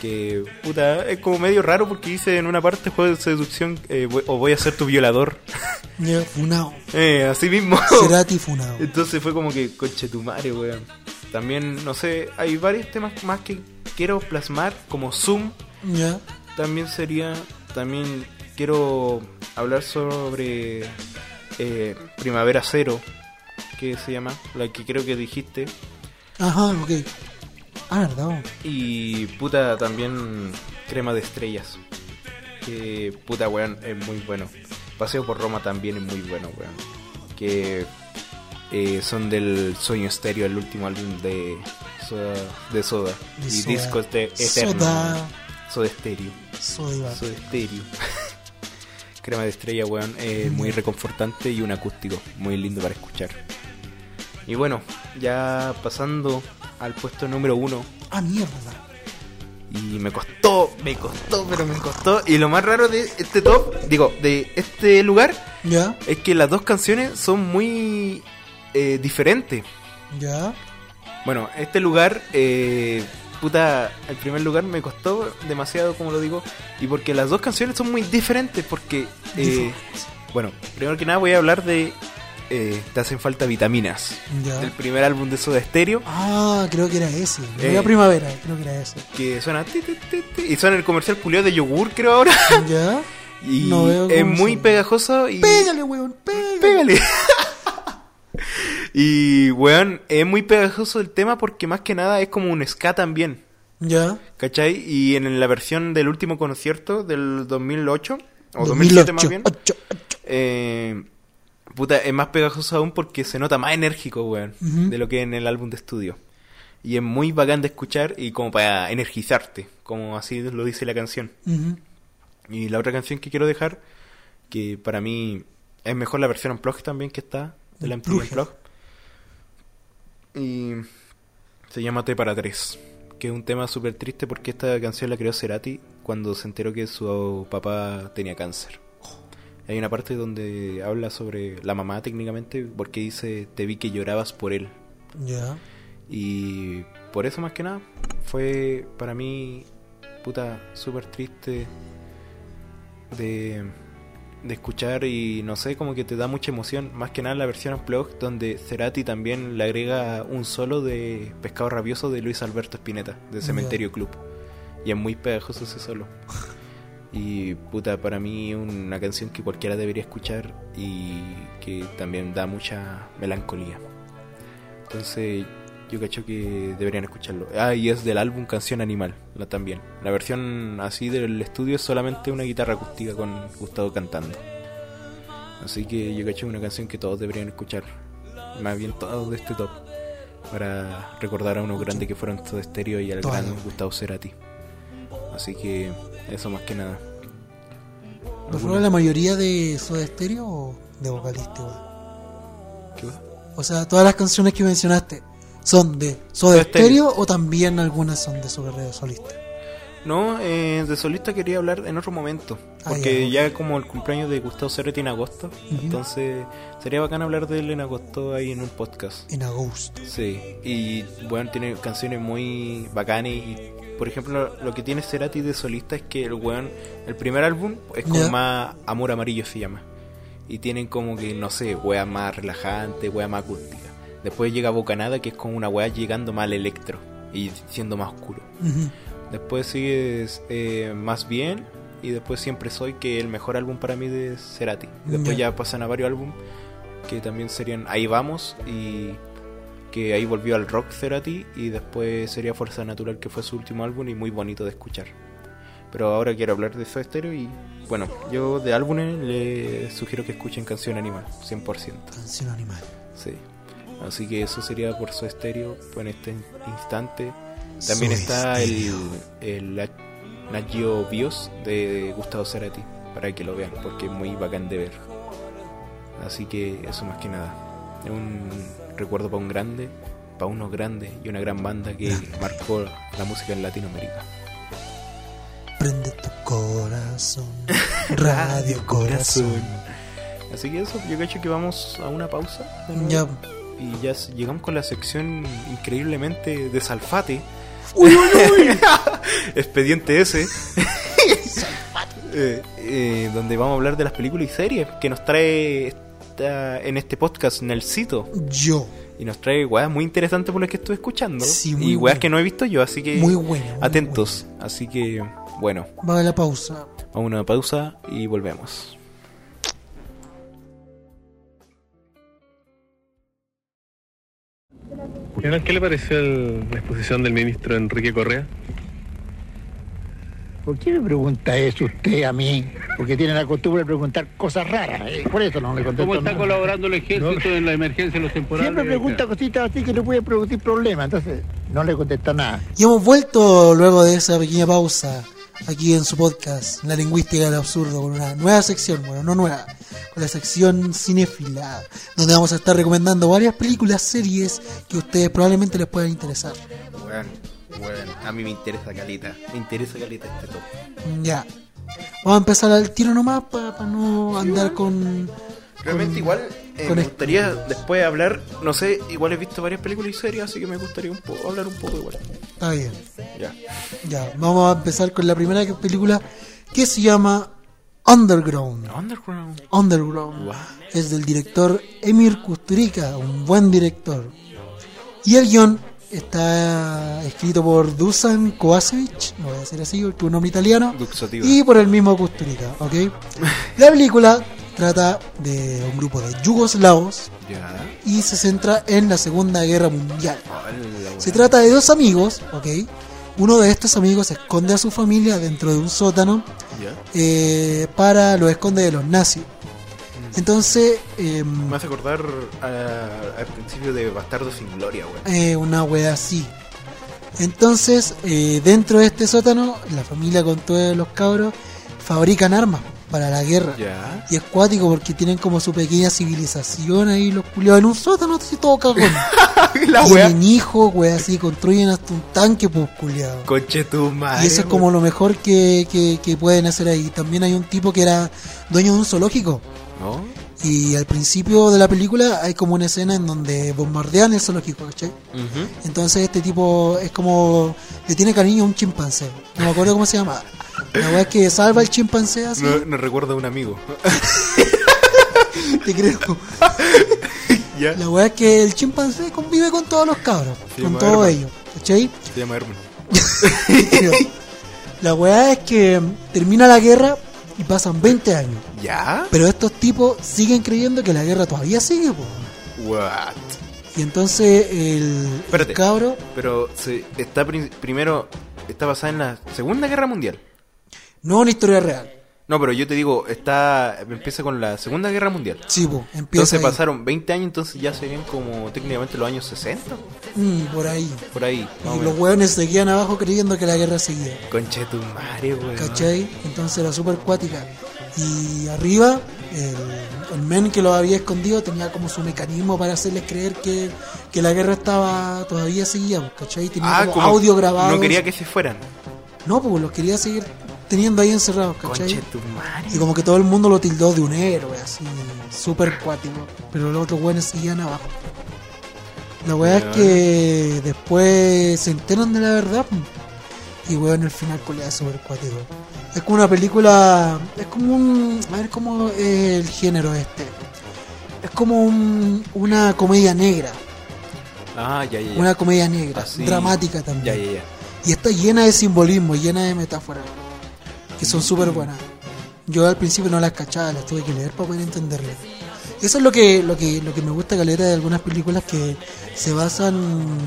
A: Que puta, es como medio raro porque dice en una parte Juego de Seducción eh, voy- o voy a ser tu violador.
B: Ya, funao.
A: Eh, así mismo.
B: Cerati funao.
A: Entonces fue como que, coche tu madre, weón. También, no sé, hay varios temas más que quiero plasmar, como Zoom.
B: Ya.
A: También sería, también quiero hablar sobre eh, Primavera Cero, que se llama, la que creo que dijiste.
B: Ajá, ok. Ah, verdad.
A: Y puta, también Crema de Estrellas. Que puta, weón, es muy bueno. Paseo por Roma también es muy bueno, weón. Que eh, son del Sueño Estéreo, el último álbum de Soda. De Soda.
B: De
A: y
B: Soda.
A: discos de Eterno.
B: Soda.
A: Soda Stereo.
B: Soy va.
A: Soda Stereo. Crema de Estrella, weón, muy reconfortante y un acústico muy lindo para escuchar. Y bueno, ya pasando al puesto número uno
B: Ah, mierda.
A: y me costó, me costó, pero me costó. Y lo más raro de este top, digo, de este lugar,
B: Ya,
A: es que las dos canciones son muy eh, diferentes.
B: ya.
A: Bueno, este lugar, eh, puta, el primer lugar me costó demasiado, como lo digo, y porque las dos canciones son muy diferentes, porque, eh, bueno, primero que nada voy a hablar de eh, Te hacen falta vitaminas,
B: Ya.
A: del primer álbum de Soda Stereo.
B: Ah, creo que era ese.
A: Eh.
B: era primavera, creo que era ese.
A: Que suena ti, ti, ti, y suena el comercial culiado de yogur, creo ahora.
B: Ya.
A: Y
B: No veo
A: es muy
B: suena.
A: pegajoso y.
B: Pégale, weón, pégale.
A: ¡Pégale! y, weón, es muy pegajoso el tema porque más que nada es como un ska también.
B: Ya.
A: ¿Cachai? Y en la versión del último concierto del 2008, o 2007 más
B: 2008,
A: bien, eh, puta, es más pegajoso aún porque se nota más enérgico, weón, de lo que en el álbum de estudio. Y es muy bacán de escuchar y como para energizarte, como así lo dice la canción. Y la otra canción que quiero dejar, que para mí es mejor la versión Unplugged también que está, de la MTV
B: Unplugged.
A: Unplugged. Y se llama T para tres, que es un tema súper triste porque esta canción la creó Cerati cuando se enteró que su papá tenía cáncer. Hay una parte donde habla sobre la mamá técnicamente porque dice, te vi que llorabas por él.
B: Ya.
A: Y por eso más que nada fue para mí, puta, súper triste de, de escuchar y no sé, como que te da mucha emoción. Más que nada la versión Unplugged, donde Cerati también le agrega un solo de Pescado Rabioso de Luis Alberto Spinetta, de Cementerio Club. Y es muy pegajoso ese solo. Y puta, para mí una canción que cualquiera debería escuchar y que también da mucha melancolía. Entonces yo cacho que deberían escucharlo. Ah, y es del álbum Canción Animal, la también. La versión así del estudio es solamente una guitarra acústica con Gustavo cantando. Así que yo cacho una canción que todos deberían escuchar. Más bien todos de este top. Para recordar a unos grandes que fueron todo estéreo y al
B: Todo.
A: gran Gustavo Cerati. Así que eso más que nada.
B: ¿No fueron la mayoría de Soda Stereo o de vocalista? igual?
A: ¿Qué va?
B: O sea, todas las canciones que mencionaste son de Soda
A: Stereo.
B: O también algunas son de su carrera solista.
A: No, eh, de solista quería hablar en otro momento.
B: Ah,
A: Porque
B: ya,
A: ya, como el cumpleaños de Gustavo Cerati en agosto. Entonces sería bacán hablar de él en agosto ahí en un podcast.
B: En agosto.
A: Sí, y bueno, tiene canciones muy bacanas. Y por ejemplo, lo que tiene Cerati de solista es que el weón, el primer álbum es como más Amor Amarillo se llama. Y tienen como que, no sé, wea más relajante, wea más acústica. Después llega Bocanada, que es como una wea llegando más al electro y siendo más oscuro. Después sigue eh, Más Bien y después Siempre Soy, que el mejor álbum para mí de Cerati. Después
B: Ya.
A: ya pasan a varios álbumes que también serían Ahí Vamos y que ahí volvió al rock Cerati y después sería Fuerza Natural, que fue su último álbum y muy bonito de escuchar. Pero ahora quiero hablar de Soda Stereo y bueno, yo de álbumes le sugiero que escuchen Canción Animal, 100%.
B: Canción animal.
A: Sí. Así que eso sería por Soda Stereo pues, en este instante. También
B: Soda
A: está
B: Stereo.
A: el, el Geo Bios de Gustavo Cerati para que lo vean porque es muy bacán de ver. Así que eso más que nada. Es un recuerdo para un grande, para unos grandes y una gran banda que marcó la música en Latinoamérica.
B: Prende tu corazón. Radio Corazón.
A: Así que eso, yo cacho que vamos a una pausa.
B: Ya.
A: Y ya llegamos con la sección increíblemente de Salfate.
B: Uy, uy, uy.
A: Expediente S. Eh, eh, donde vamos a hablar de las películas y series que nos trae esta- en este podcast Nelsito.
B: Yo.
A: Y nos trae weas muy interesantes por las que estoy escuchando.
B: Sí, muy
A: y weas
B: bueno.
A: que no he visto yo, así que
B: Muy bueno. muy
A: atentos. Así que, bueno,
B: bueno. Va a la pausa.
A: vamos a una pausa y volvemos.
C: ¿Qué le pareció el- la exposición del ministro Enrique Correa?
D: ¿Por qué me pregunta eso usted a mí? Porque tiene la costumbre de preguntar cosas raras. eh, Por eso no le contesto
E: ¿Cómo está
D: nada.
E: colaborando el ejército en la emergencia de los temporales?
D: Siempre pregunta cositas así que le puede producir problemas. Entonces no le contesta nada.
B: Y hemos vuelto luego de esa pequeña pausa aquí en su podcast, La Lingüística del Absurdo, con una nueva sección, bueno, no nueva, con la sección cinéfila, donde vamos a estar recomendando varias películas, series que a ustedes probablemente les puedan interesar.
A: Bueno, bueno, a mí me interesa calita. Me interesa calita este top.
B: Ya. Vamos a empezar al tiro nomás para no andar con...
A: Realmente
B: con-
A: igual eh,
B: con
A: me gustaría después hablar, no sé, igual he visto varias películas y series, así que me gustaría un poco hablar un poco igual.
B: Está bien.
A: Ya.
B: Ya, vamos a empezar con la primera película que se llama Underground.
A: Underground.
B: Underground.
A: Wow.
B: Es del director Emir Kusturica, un buen director. Y el guion está escrito por Dusan Kovacevic, no voy a decir así porque es un nombre italiano, y por el mismo Kusturica, ¿ok? La película trata de un grupo de yugoslavos y se centra en la Segunda Guerra Mundial.
A: Hola,
B: Se trata de dos amigos, ¿ok? Uno de estos amigos esconde a su familia dentro de un sótano eh, para lo esconde de los nazis. Entonces, eh,
A: Me acordar a- al principio de Bastardo sin Gloria,
B: eh, una wea así. Entonces, eh, dentro de este sótano, la familia con todos los cabros fabrican armas para la guerra. Y es cuático porque tienen como su pequeña civilización ahí, los culiados en un sótano, así todo cagón.
A: La.
B: Tienen hijos, wea, así, construyen hasta un tanque, pues, culiado.
A: Conche tu madre.
B: Y eso es como lo mejor que, que, que pueden hacer ahí. También hay un tipo que era dueño de un zoológico.
A: ¿No?
B: Y al principio de la película hay como una escena en donde bombardean el zoológico, ¿cachai? Entonces este tipo es como... Le tiene cariño a un chimpancé. No me acuerdo cómo se llama. La weá es que salva al chimpancé así.
A: No, no recuerdo a un amigo.
B: Te creo. La weá es que el chimpancé convive con todos los cabros. Con todos ellos. ¿Cachai?
A: Se llama Herman.
B: la weá es que termina la guerra y pasan 20 años.
A: ¿Ya?
B: Pero estos tipos siguen creyendo que la guerra todavía sigue, po.
A: What?
B: Y entonces el, el
A: Espérate.
B: cabro.
A: Pero se, está pri- primero, está basada en la Segunda Guerra Mundial.
B: No una historia real.
A: No, pero yo te digo, está empieza con la Segunda Guerra Mundial.
B: Sí, po. Empieza
A: Entonces
B: ahí.
A: pasaron 20 años, entonces ya serían como técnicamente los años 60.
B: Mm, por ahí.
A: Por ahí.
B: Y los hueones seguían abajo creyendo que la guerra seguía.
A: Conche tu madre, weón.
B: ¿Cachai? Entonces era súper cuática. Y arriba, el, el men que lo había escondido tenía como su mecanismo para hacerles creer que, que la guerra estaba todavía seguía, ¿cachai? Tenía
A: Ah,
B: como
A: como
B: audio grabado.
A: No quería que se fueran.
B: No, pues los quería seguir teniendo ahí encerrados, ¿cachai? Y como que todo el mundo lo tildó de un héroe, así, súper cuático. Pero los otros buenos seguían abajo. La weá es
A: Ya.
B: que después se enteran de la verdad. Y weón, el final es súper cuático. Es como una película. Es como un. A ver cómo es el género este. Es como un- una comedia negra.
A: Ah, ya, ya, ya.
B: Una comedia negra.
A: Así.
B: Dramática
A: Ya,
B: también.
A: ya, ya.
B: Y está llena de simbolismo, llena de metáforas. Que son súper buenas. Yo al principio no las cachaba, las tuve que leer para poder entenderlas. Eso es lo que, lo que, lo que me gusta caleta de algunas películas que se basan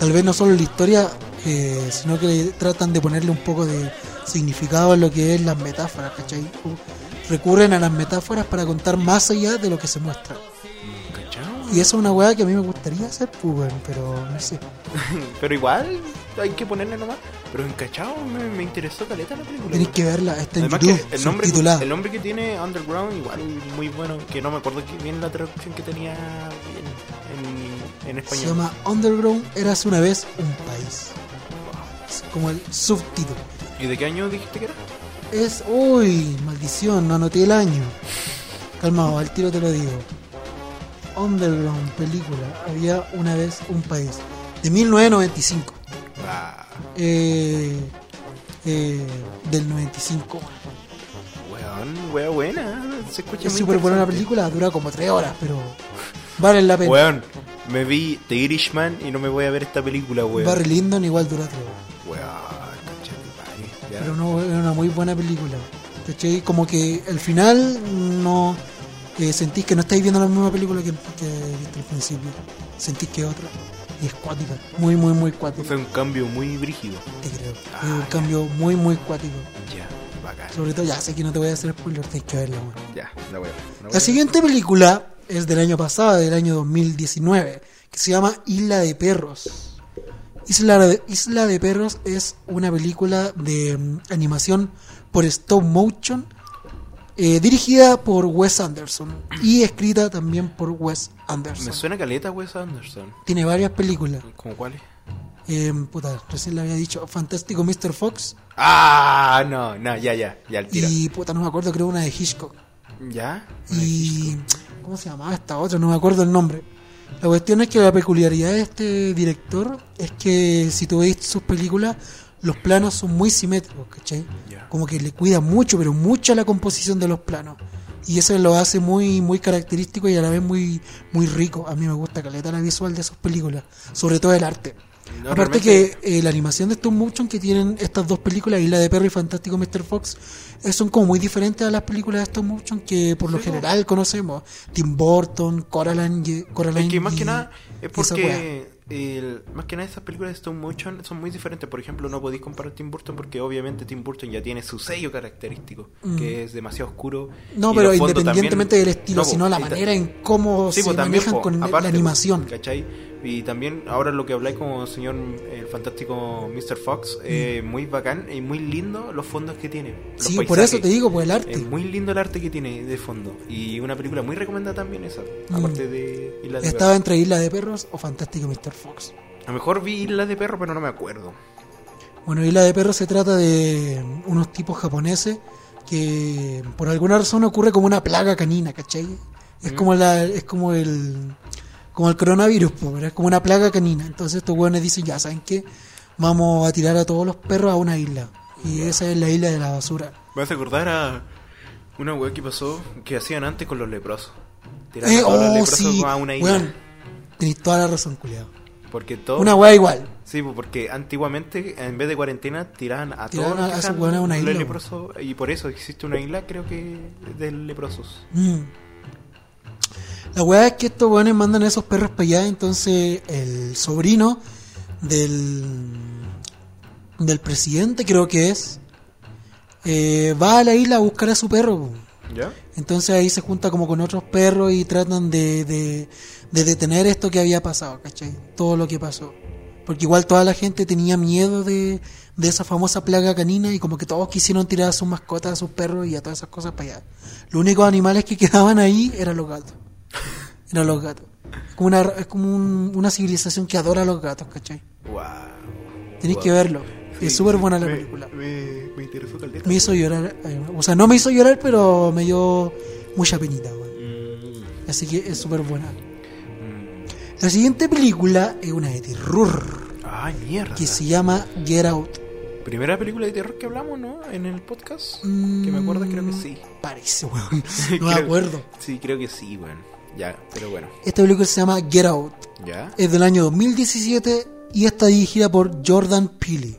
B: tal vez no solo en la historia, eh, sino que tratan de ponerle un poco de significado a lo que es las metáforas, ¿cachai? Recurren a las metáforas para contar más allá de lo que se muestra. Y eso es una weá que a mí me gustaría hacer, pues, pero no sé.
A: Pero igual hay que ponerle nomás. Pero en cachao me, me interesó caleta la película. Weón.
B: que verla, está en
A: Además
B: YouTube,
A: que el nombre,
B: subtitulada.
A: el nombre que tiene Underground igual muy bueno, que no me acuerdo que bien la traducción que tenía en, en, en
B: Se
A: español.
B: llama Underground Eras una vez un país. Es como el subtítulo.
A: ¿Y de qué año dijiste que era?
B: Es, uy, maldición, no anoté el año. Calmado, al tiro te lo digo. Underground, película, había una vez un país. De 1995. Eh, eh, del 95.
A: weón, weón, buena. Se escucha
B: Es
A: muy
B: súper buena la película, dura como 3 horas, pero vale la pena.
A: Weón, me vi The Irishman y no me voy a ver esta película, weón.
B: Barry Lyndon igual dura 3 horas.
A: Weón.
B: Pero no, era una muy buena película. ¿Cachai? Como que al final no eh, sentís que no estáis viendo la misma película que, que viste al principio. Sentís que es otra. Y es cuática. Muy, muy, muy cuática.
A: Fue un cambio muy brígido.
B: Te creo.
A: Ah,
B: es un
A: ya.
B: cambio muy, muy cuático.
A: Ya, bacán.
B: Sobre todo, ya sé que no te voy a hacer spoiler, tienes que verla. weón.
A: Ya, la voy a ver. la voy a
B: La
A: ver.
B: siguiente película es del año pasado, del año 2019, que se llama Isla de Perros. Isla de, Isla de Perros es una película de mm, animación por stop motion, eh, dirigida por Wes Anderson y escrita también por Wes
A: Me
B: Anderson.
A: suena caleta Wes Anderson.
B: Tiene varias películas.
A: ¿Cómo cuáles?
B: Eh, puta, recién le había dicho Fantástico Mr. Fox
A: Ah, no, no, ya, ya, ya, el tiro.
B: y puta, no me acuerdo, creo una de Hitchcock.
A: ¿Ya?
B: Y. ¿Cómo se llamaba esta otra? No me acuerdo el nombre. La cuestión es que la peculiaridad de este director es que si tú veis sus películas, los planos son muy simétricos, ¿cachai?
A: Ya.
B: Como que le cuida mucho, pero mucho a la composición de los planos. Y eso lo hace muy muy característico y a la vez muy muy rico. A mí me gusta caleta la visual de sus películas, sobre todo el arte.
A: No,
B: Aparte
A: realmente-
B: que eh, la animación de stop motion que tienen estas dos películas, Isla de Perro y Fantástico Mr. Fox, eh, son como muy diferentes a las películas de stop motion que por lo
A: Sí,
B: general conocemos. Tim Burton, Coraline, Coraline
A: Es que más que nada es porque el- más que nada estas películas de stop motion son muy diferentes. Por ejemplo, no podéis comparar Tim Burton porque obviamente Tim Burton ya tiene su sello característico,
B: Mm.
A: que es demasiado oscuro.
B: No, pero independientemente
A: también-
B: del estilo,
A: No,
B: sino la manera en cómo
A: Sí,
B: se
A: pues también,
B: manejan con la-
A: aparte,
B: la
A: po,
B: animación.
A: ¿cachai? Y también ahora lo que habláis como señor el fantástico Mr. Fox, eh, muy bacán y muy lindo los fondos que tiene. los
B: Mm. Sí, por eso te digo, por el arte.
A: Es muy lindo el arte que tiene de fondo. Y una película muy recomendada también esa.
B: Mm.
A: Aparte de Isla de
B: Estaba entre Isla de Perros o Fantástico Mr. Fox.
A: A lo mejor vi Isla de Perro, pero no me acuerdo.
B: Bueno, Isla de Perros se trata de unos tipos japoneses que por alguna razón ocurre como una plaga canina, ¿cachai? Es como la, es como el como el coronavirus, pero es como una plaga canina. Entonces estos hueones dicen, ya saben qué, vamos a tirar a todos los perros a una isla. Y esa es la isla de la basura.
A: Me hace acordar a una weá que pasó que hacían antes con los leprosos. Tiraban
B: Eh,
A: a todos los
B: oh,
A: leprosos
B: sí.
A: a una isla.
B: Weón, tenéis toda la razón, culiado.
A: Porque todo.
B: Una weá igual.
A: Sí, pues, porque antiguamente, en vez de cuarentena, tiraban a
B: Tiraban
A: todos los
B: a-
A: que
B: a una
A: los
B: isla,
A: leprosos. Y por eso existe una isla, creo que, de leprosos.
B: Mm. La weá es que estos weones mandan a esos perros para allá, entonces el sobrino del, del presidente, creo que es, eh, va a la isla a buscar a su perro.
A: ¿Ya?
B: Entonces ahí se junta como con otros perros y tratan de, de, de detener esto que había pasado, ¿cachai? Todo lo que pasó. Porque igual toda la gente tenía miedo de, de esa famosa plaga canina y como que todos quisieron tirar a sus mascotas, a sus perros y a todas esas cosas para allá. Los únicos animales que quedaban ahí eran los gatos. Eran los gatos. Es como una, es como un- una civilización que adora a los gatos, ¿cachai?
A: Wow.
B: Tenéis
A: Wow.
B: que verlo. es súper buena la
A: me-
B: película.
A: Me, me interesó caleta.
B: Me hizo llorar. O sea, no me hizo llorar, pero me dio mucha penita, weón.
A: Mm,
B: Así que es súper buena.
A: mm.
B: La siguiente película es una de terror
A: Ay, mierda.
B: que se llama Get Out.
A: Primera película de terror que hablamos, ¿no? En el podcast.
B: Mm,
A: Que me acuerdo, creo que sí.
B: Parece, weón. No me acuerdo.
A: Sí, creo que sí, weón. Ya, pero bueno.
B: Esta película se llama Get Out.
A: Ya.
B: Es del año 2017 y está dirigida por Jordan Peele.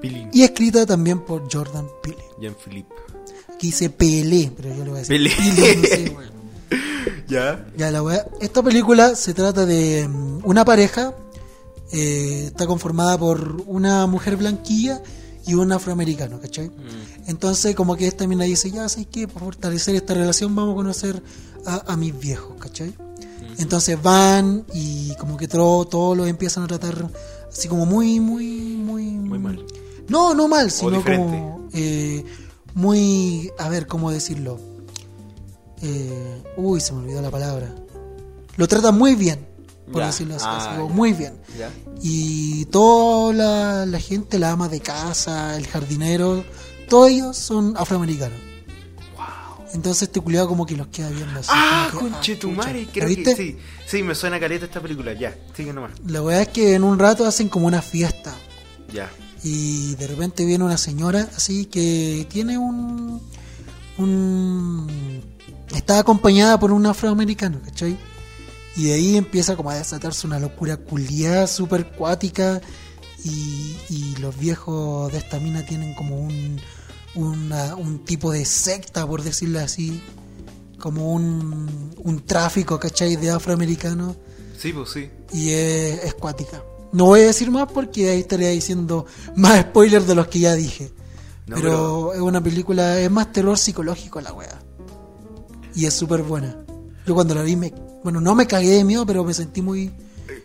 A: Pilín.
B: Y escrita también por Jordan Peele.
A: Jean-Philippe.
B: Aquí dice Pelé, pero yo le voy a decir no sé, weón.
A: Ya.
B: Ya, la wea. Esta película se trata de mm, una pareja. eh, está conformada por una mujer blanquilla y un afroamericano, ¿cachai? Entonces, como que esta mina dice, ya, ¿sabes qué? Para fortalecer esta relación vamos a conocer a, a mis viejos, ¿cachai? Entonces van y como que todo, todos los empiezan a tratar así como muy, muy, muy...
A: Muy mal.
B: No, no mal, sino como eh, muy... A ver, ¿cómo decirlo? Eh, uy, se me olvidó la palabra. Lo tratan muy bien, por
A: Ya.
B: decirlo así,
A: Ah,
B: así como muy bien.
A: Ya.
B: Y toda la, la gente, la ama de casa, el jardinero, todos ellos son afroamericanos. Entonces este culiado como que los queda viendo así.
A: Ah,
B: que,
A: conche tu
B: chucha.
A: madre.
B: ¿La
A: Creo
B: viste?
A: que sí. Sí, me suena caleta esta película. Ya, sigue nomás.
B: La weá es que en un rato hacen como una fiesta.
A: Ya.
B: Y de repente viene una señora así que tiene un. un está acompañada por un afroamericano, ¿cachai? Y de ahí empieza como a desatarse una locura culiada, super cuática. Y, y los viejos de esta mina tienen como un, una- un tipo de secta, por decirlo así. Como un, un tráfico, ¿cachai? De afroamericanos
A: Sí, pues sí.
B: y es, es cuática. No voy a decir más porque ahí estaría diciendo más spoilers de los que ya dije.
A: No,
B: pero,
A: pero-
B: es una película, es más terror psicológico la wea. Y es súper buena. Yo cuando la vi, me, bueno, no me cagué de miedo, pero me sentí muy,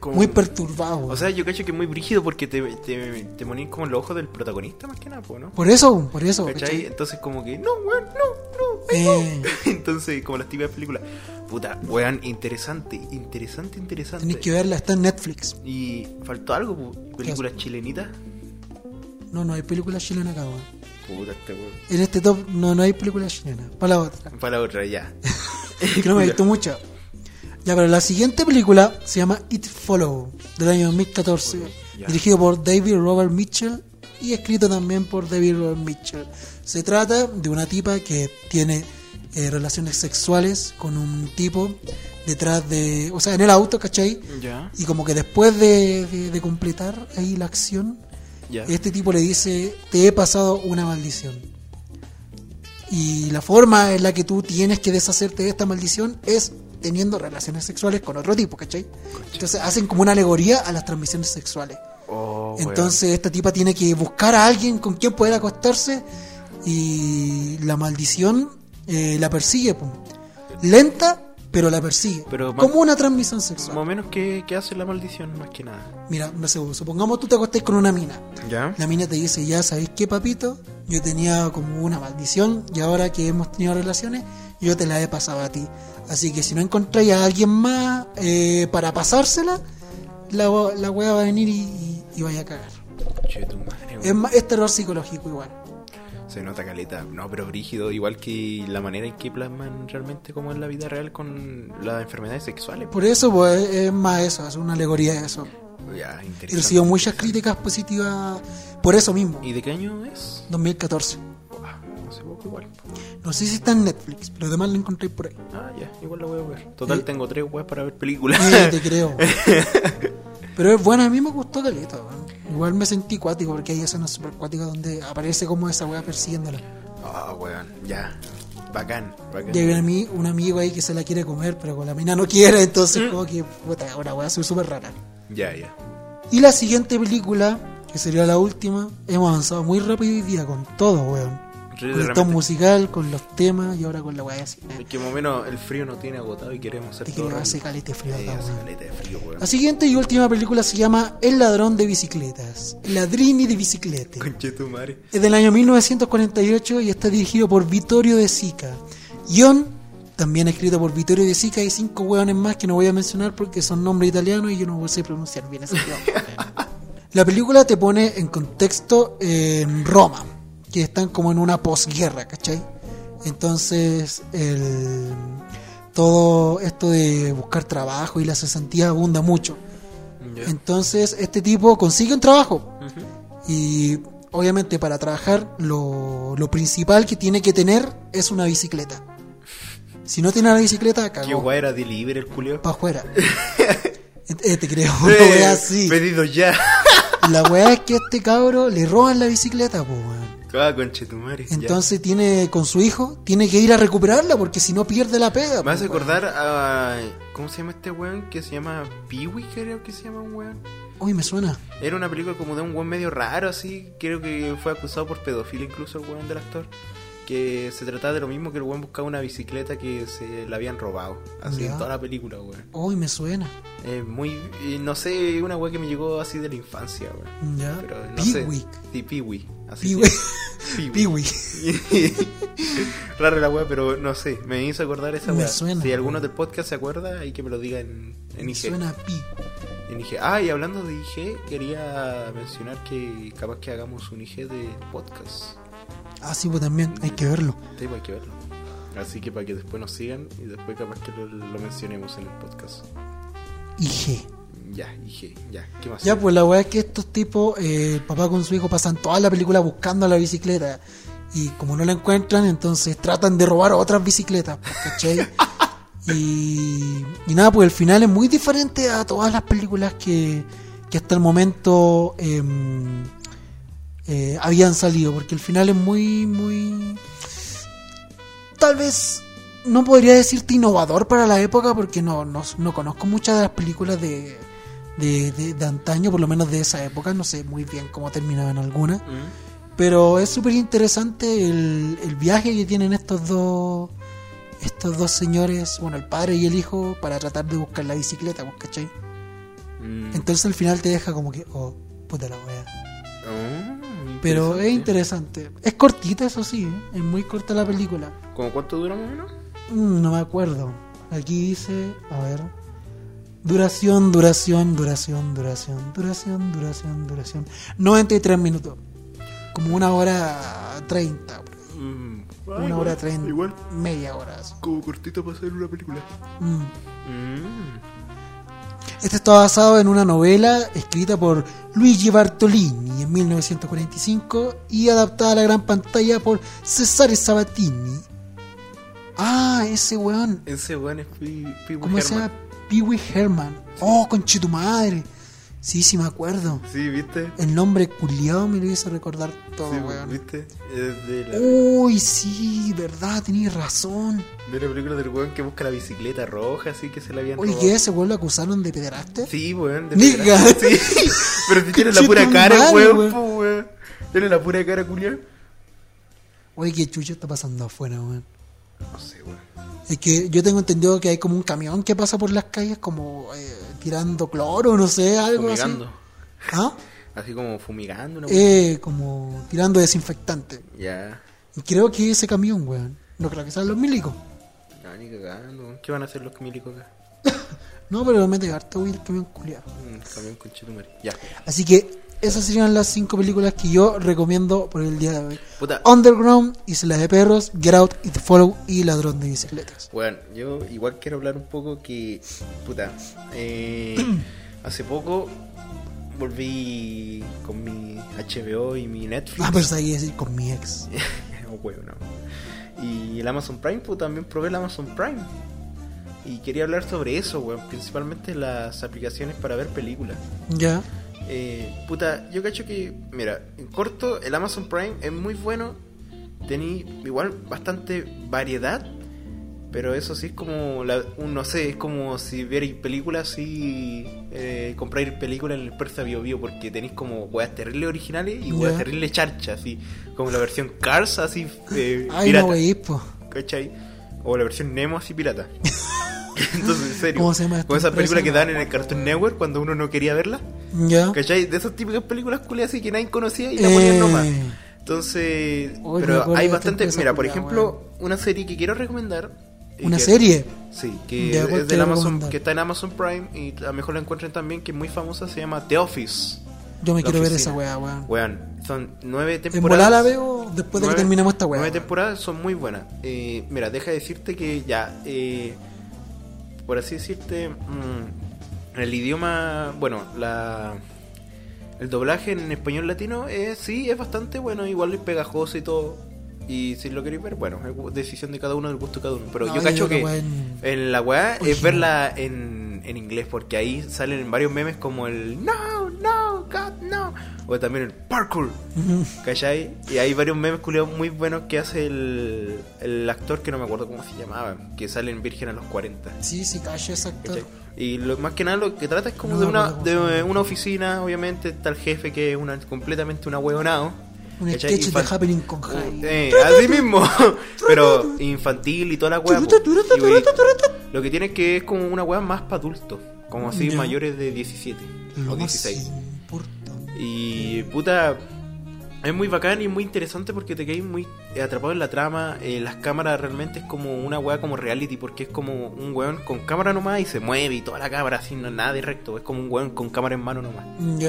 A: como-
B: muy perturbado.
A: O sea, yo cacho que es muy brígido porque te, te, te ponís como los ojos del protagonista más que nada, ¿no?
B: por eso, por eso.
A: ¿Cachai?
B: ¿cachai?
A: Entonces como que, no, weón, no, no, ay, no.
B: Eh,
A: Entonces, como las típicas películas. Puta, weón, interesante, interesante, interesante.
B: tenéis que verla, está en Netflix.
A: Y faltó algo, películas chilenitas.
B: No, no hay película chilena acá, weón.
A: Puta, este weón.
B: En este top no, no hay película chilena. Para la otra.
A: Para la otra, ya.
B: que no me he visto mucho. Ya, pero la siguiente película se llama It Follow, del año 2014,
A: Ya.
B: dirigido por David Robert Mitchell y escrito también por David Robert Mitchell. Se trata de una tipa que tiene eh, relaciones sexuales con un tipo detrás de, o sea, en el auto, ¿cachai?
A: Ya,
B: Y como que después de, de- de completar ahí la acción, este tipo le dice, te he pasado una maldición. Y la forma en la que tú tienes que deshacerte de esta maldición es teniendo relaciones sexuales con otro tipo, ¿cachai? Entonces hacen como una alegoría a las transmisiones sexuales.
A: Oh.
B: Entonces esta tipa tiene que buscar a alguien con quien poder acostarse y la maldición eh, la persigue. pum. Lenta, pero la persigue.
A: Pero
B: como una transmisión sexual.
A: Más o menos que, que hace la maldición, más que nada.
B: Mira, no sé, supongamos tú te acostés con una mina.
A: ¿Ya?
B: La mina te dice, ya sabéis qué, papito, yo tenía como una maldición y ahora que hemos tenido relaciones, yo te la he pasado a ti. Así que si no encontráis a alguien más eh, para pasársela, la, la wea va a venir y, y- y vaya a cagar.
A: Che, tu madre.
B: Es, es terror psicológico igual.
A: Se nota caleta, no, pero brígido, igual que la manera en que plasman realmente como en la vida real con las enfermedades sexuales.
B: Por eso, pues, es más eso, es una alegoría de eso.
A: Ya, interesante.
B: recibió muchas críticas positivas por eso mismo.
A: ¿Y de qué año es?
B: 2014.
A: Buah, hace poco igual.
B: No sé si está en Netflix, pero además lo encontré por ahí.
A: Ah, ya, igual la voy a ver. Total,
B: Eh.
A: tengo tres weas para ver películas.
B: Eh, te creo. Pero es buena, a mí me gustó caleta. weón. Igual me sentí cuático porque hay escenas super cuáticas donde aparece como esa wea persiguiéndola.
A: Ah, weón, ya. Bacán, bacán.
B: Hay un, ami- un amigo ahí que se la quiere comer, pero con la mina no quiere, entonces como que puta, una wea súper rara.
A: Ya, ya.
B: Y la siguiente película, que sería la última, hemos avanzado muy rápido hoy día con todo, weón. Con el tom musical, con los temas y ahora con la weá así.
A: Es que más o menos el frío no tiene agotado y queremos hacer todo
B: hacer calete frío acá,
A: hace caleta de frío, weón.
B: La siguiente y última película se llama El ladrón de bicicletas. El ladrini de bicicleta.
A: Conchetumare.
B: Es del año 1948 y está dirigido por Vittorio De Sica. Guión, también escrito por Vittorio De Sica y cinco hueones más que no voy a mencionar porque son nombres italianos y yo no sé pronunciar bien ese. La película te pone en contexto en Roma, que están como en una posguerra, ¿cachai? Entonces, el, todo esto de buscar trabajo y la cesantía abunda mucho. Entonces, este tipo consigue un trabajo. Y obviamente para trabajar lo, lo principal que tiene que tener es una bicicleta. Si no tiene la bicicleta,
A: ¿Qué
B: cagó.
A: weá era delivery el culio?
B: Para afuera. Eh, te creo, una así.
A: Pedido ya.
B: La weá es que a este cabro le roban la bicicleta, weón.
A: Ah, conchetumare. ya.
B: Entonces tiene con su hijo, tiene que ir a recuperarla porque si no pierde la pega.
A: Me hace
B: po, weón.
A: acordar a. ¿Cómo se llama este weón? Que se llama Peewee, creo que se llama un weón.
B: Uy, me suena.
A: Era una película como de un weón medio raro, así. Creo que fue acusado por pedofilia incluso el weón del actor. Que se trataba de lo mismo que el weón buscaba una bicicleta que se la habían robado. Así
B: Ya.
A: en toda la película, weón.
B: Uy, me suena.
A: Es muy. no sé, una weá que me llegó así de la infancia, weón.
B: Ya.
A: Pero no sé.
B: Peewee.
A: Sí, Peewee. Así se-
B: Peewee.
A: Rara la weá, pero no sé, me hizo acordar esa weá. Si alguno del podcast se acuerda, hay que me lo diga en, en
B: Me
A: IG.
B: suena a pi.
A: En IG. Ah, y hablando de IG, quería mencionar que capaz que hagamos un IG de podcast.
B: Ah, sí, pues también hay que verlo.
A: Sí, pues hay que verlo. Así que para que después nos sigan y después capaz que lo, lo mencionemos en el podcast.
B: IG.
A: Ya, IG, ya. ¿Qué más?
B: Ya, pues la weá es que estos tipos, eh, el papá con su hijo pasan toda la película buscando la bicicleta. Y como no la encuentran, entonces tratan de robar otras bicicletas, pues, ¿cachai? y, y nada, pues el final es muy diferente a todas las películas que, que hasta el momento em, eh, habían salido, porque el final es muy, muy... Tal vez no podría decirte innovador para la época, porque no, no, no conozco muchas de las películas de, de, de- de antaño, por lo menos de esa época, no sé muy bien cómo terminaban algunas.
A: ¿Mm?
B: Pero es súper interesante el, el viaje que tienen estos dos estos dos señores, bueno, el padre y el hijo, para tratar de buscar la bicicleta, ¿cachai?
A: Mm.
B: Entonces al final te deja como que, oh, puta la wea.
A: Oh,
B: Pero es
A: interesante.
B: interesante. Es cortita, eso sí, ¿eh? es muy corta la película.
A: ¿Cómo cuánto dura más o menos?
B: Mm, no me acuerdo. Aquí dice, a ver. Duración, duración, duración, duración, duración, duración, duración. 93 minutos. Como una hora 30.
A: Mm. Ah,
B: Una
A: igual,
B: hora 30.
A: Igual,
B: Media hora. así.
A: como cortito para hacer una película.
B: Mm.
A: Mm.
B: Este está basado en una novela escrita por Luigi Bartolini en 1945 y adaptada a la gran pantalla por Cesare Sabatini. Ah, ese weón.
A: Ese weón es Pee Pee Wee
B: ¿Cómo se llama? Pee Wee Herman. Oh, conche tu madre. Sí, sí me acuerdo.
A: Sí, ¿viste?
B: El nombre culiado me lo hizo recordar todo,
A: sí,
B: weón.
A: ¿viste? Es de la,
B: Uy, sí, verdad, tenías razón.
A: de la película del weón que busca la bicicleta roja, así que se la habían
B: Oye. ¿qué? ¿Ese weón lo acusaron de pederaste?
A: Sí, weón. de
B: Niga.
A: Sí. Pero si tiene la pura cara, weón,
B: weón.
A: po, weón. Tiene la pura cara, culiao.
B: Oye, ¿qué chucho está pasando afuera, weón?
A: No sé, weón.
B: Es que yo tengo entendido que hay como un camión que pasa por las calles como eh, tirando cloro, no sé, algo
A: Fumigando.
B: así. ¿Ah?
A: Así como fumigando una.
B: Eh, como tirando desinfectante.
A: Ya.
B: Y creo que ese camión, weón. No creo que sean los milicos.
A: No, ni cagando. ¿Qué van a hacer los milicos acá?
B: No, pero mete harto, el camión culiado.
A: Mm, camión con. Ya.
B: Así que esas serían las cinco películas que yo recomiendo por el día de hoy.
A: Puta.
B: Underground, Islas de Perros, Get Out The Follow y Ladrón de Bicicletas.
A: Bueno, yo igual quiero hablar un poco que, puta, eh, hace poco volví con mi HBO y mi Netflix.
B: Ah, pero ahí decir con mi ex.
A: Oh, no. Y el Amazon Prime, pues también probé el Amazon Prime. Y quería hablar sobre eso, weón. Principalmente las aplicaciones para ver películas.
B: Ya.
A: Eh, puta, yo cacho que, mira, en corto, el Amazon Prime es muy bueno. Tení igual bastante variedad. Pero eso sí es como, la, un- no sé, es como si vierais películas y eh, compráis películas en el Persa Bio Bio porque tenéis como weas terribles originales y weas
B: Ya.
A: terribles charchas, así como la versión Cars, así eh,
B: Ay,
A: pirata,
B: no, wey.
A: ¿cachai? O la versión Nemo, así pirata. Entonces, en serio,
B: ¿Cómo se llama
A: esas
B: empresa?
A: películas que dan en el Cartoon Network cuando uno no quería verlas.
B: Ya.
A: ¿Cachai? De esas típicas películas culias así que nadie conocía y la ponían
B: Eh,
A: nomás. Entonces,
B: Uy, me
A: pero hay bastante. Mira, por ejemplo, una serie que quiero recomendar. y
B: ¿Una
A: que-
B: serie?
A: Sí, que
B: Ya, ¿cuál
A: es del Amazon, que está en Amazon Prime y a lo mejor la encuentran también, que es muy famosa, se llama The Office.
B: Yo me
A: La
B: quiero ver esa weá, weón.
A: Weón, son nueve
B: En
A: temporadas.
B: volada la veo después de que terminemos esta weá.
A: Nueve temporadas son muy buenas. Eh, mira, deja de decirte que ya, eh, por así decirte, mm, el idioma, bueno, la el doblaje en español latino es sí es bastante bueno, igual es pegajoso y todo. Y si lo queréis ver, bueno, es decisión de cada uno, del gusto de cada uno. Pero
B: No,
A: yo cacho que
B: en-
A: en la weá es verla en, en inglés, porque ahí salen varios memes como el No, no, God, no. O también el parkour. ¿Cachai? Y hay varios memes culiados muy buenos que hace el, el actor que no me acuerdo cómo se llamaba, que sale en Virgen a los 40.
B: Sí, sí, cacho ese actor.
A: ¿cachai? Y lo, más que nada lo que trata es como
B: No
A: de una, de una oficina, obviamente, está el jefe que es una, completamente una huevonao.
B: Un
A: ¿cachai?
B: sketch de Happening con Jai.
A: Eh, así mismo, pero infantil y toda la güey, lo que tiene es que es como una wea más para adultos, como así mayores de 17
B: Lo
A: o
B: más
A: 16.
B: importante.
A: Y puta, es muy bacán y muy interesante porque te quedas muy atrapado en la trama. eh, las cámaras realmente es como una weá como reality porque es como un weón con cámara nomás y se mueve y toda la cámara así, no, nada de recto. Es como un weón con cámara en mano nomás,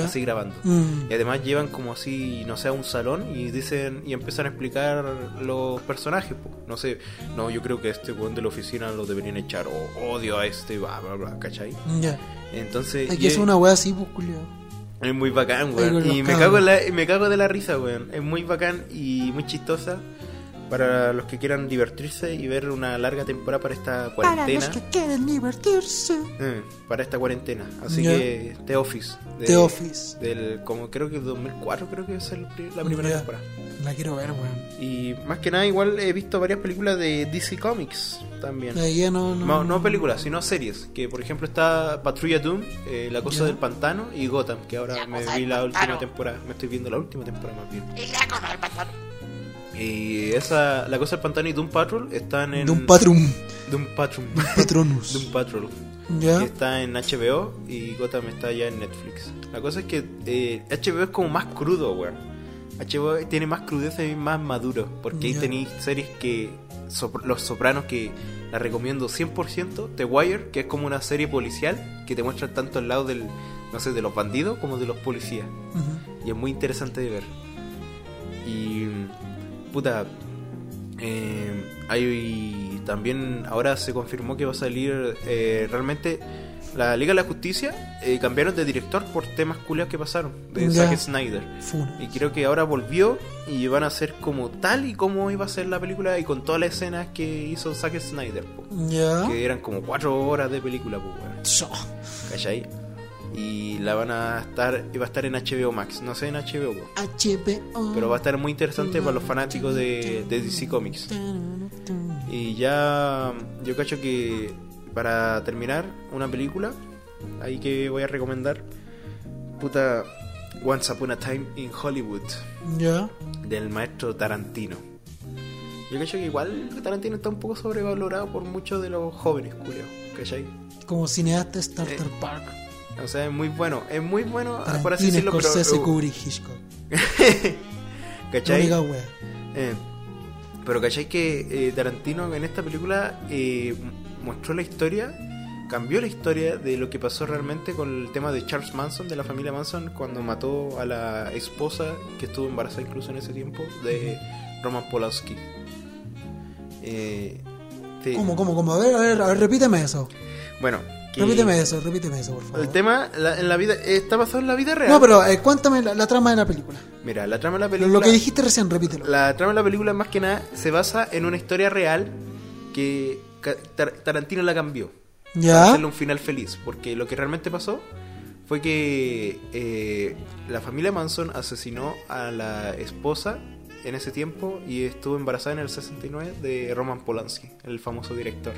A: así grabando.
B: Mm.
A: Y además llevan como así, no sé, a un salón y dicen y empiezan a explicar los personajes. No sé, no, yo creo que este weón de la oficina lo deberían echar o odio a este, bla, bla, bla, ¿cachai?
B: Ya.
A: Entonces, es-
B: una weá así, pues.
A: Es muy bacán, weón. Y me cago, en la- me cago de la risa, weón. Es muy bacán y muy chistosa para los que quieran divertirse y ver una larga temporada para esta
B: Para
A: cuarentena.
B: los que quieren divertirse.
A: Eh, para esta cuarentena. Así
B: Ya.
A: que The Office. de-
B: The Office.
A: Del, como creo que 2004 creo que es el la primera
B: Ya.
A: temporada.
B: La quiero ver, weón.
A: Y más que nada igual he visto varias películas de DC Comics también.
B: Ya no, no,
A: No, no películas, sino series. Que por ejemplo está Patrulla Doom, eh, La Cosa del Pantano y Gotham, que ahora me vi la última temporada. Me estoy viendo la última temporada más bien. Y esa, La Cosa del Pantano y Doom Patrol están en.
B: De un patrum.
A: Doom Patrol.
B: Patronus.
A: Doom Patrol.
B: Ya.
A: Que está en HBO y Gotham está ya en Netflix. La cosa es que eh, HBO es como más crudo, weón. HBO tiene más crudeza y más maduro. Porque ahí tenéis series que. Los Sopranos que la recomiendo 100%. The Wire, que es como una serie policial que te muestra tanto el lado del. No sé, de los bandidos como de los policías. Y es muy interesante de ver. Y. Puta. eh, hay también. Ahora se confirmó que va a salir. eh, realmente. La Liga de la Justicia eh, cambiaron de director por temas culiados que pasaron. De
B: Ya.
A: Zack Snyder. Y creo que ahora volvió y van a ser como tal y como iba a ser la película y con todas las escenas que hizo Zack Snyder. po.
B: Ya.
A: Que eran como cuatro horas de película, pues.
B: Cho.
A: ¿Cachai? Y la van a estar, y va a estar en HBO Max, no sé en HBO.
B: HBO.
A: pero va a estar muy interesante para los fanáticos de, de DC Comics. Y ya, yo cacho que para terminar, una película, ahí que voy a recomendar, puta, Once Upon a Time in Hollywood,
B: Ya.
A: del maestro Tarantino. Yo cacho que igual Tarantino está un poco sobrevalorado por muchos de los jóvenes, culiao, ¿cachai?
B: Como cineasta Starter
A: Eh,
B: Park.
A: O sea, es muy bueno, es muy bueno, por así decirlo, pero... Uh,
B: Kubrick, Hitchcock.
A: ¿Cachai? Eh, pero ¿cachai que eh, Tarantino en esta película eh, mostró la historia, cambió la historia de lo que pasó realmente con el tema de Charles Manson, de la familia Manson, cuando mató a la esposa que estuvo embarazada incluso en ese tiempo, de Roman Polanski. Eh, te-
B: ¿Cómo, cómo, cómo? A ver, a ver, a ver, repíteme eso.
A: Bueno, que
B: Repíteme eso, repíteme eso, por favor.
A: El tema la- en la vida está basado en la vida real.
B: No, pero eh, cuéntame la, la trama de la película.
A: Mira, la trama de la película.
B: Lo que dijiste recién, repítelo.
A: La trama de la película más que nada se basa en una historia real que Tar- Tarantino la cambió. Para
B: ¿Ya?
A: hacerle un final feliz. Porque lo que realmente pasó fue que eh, la familia Manson asesinó a la esposa en ese tiempo y estuvo embarazada en el 69 de Roman Polanski, el famoso director.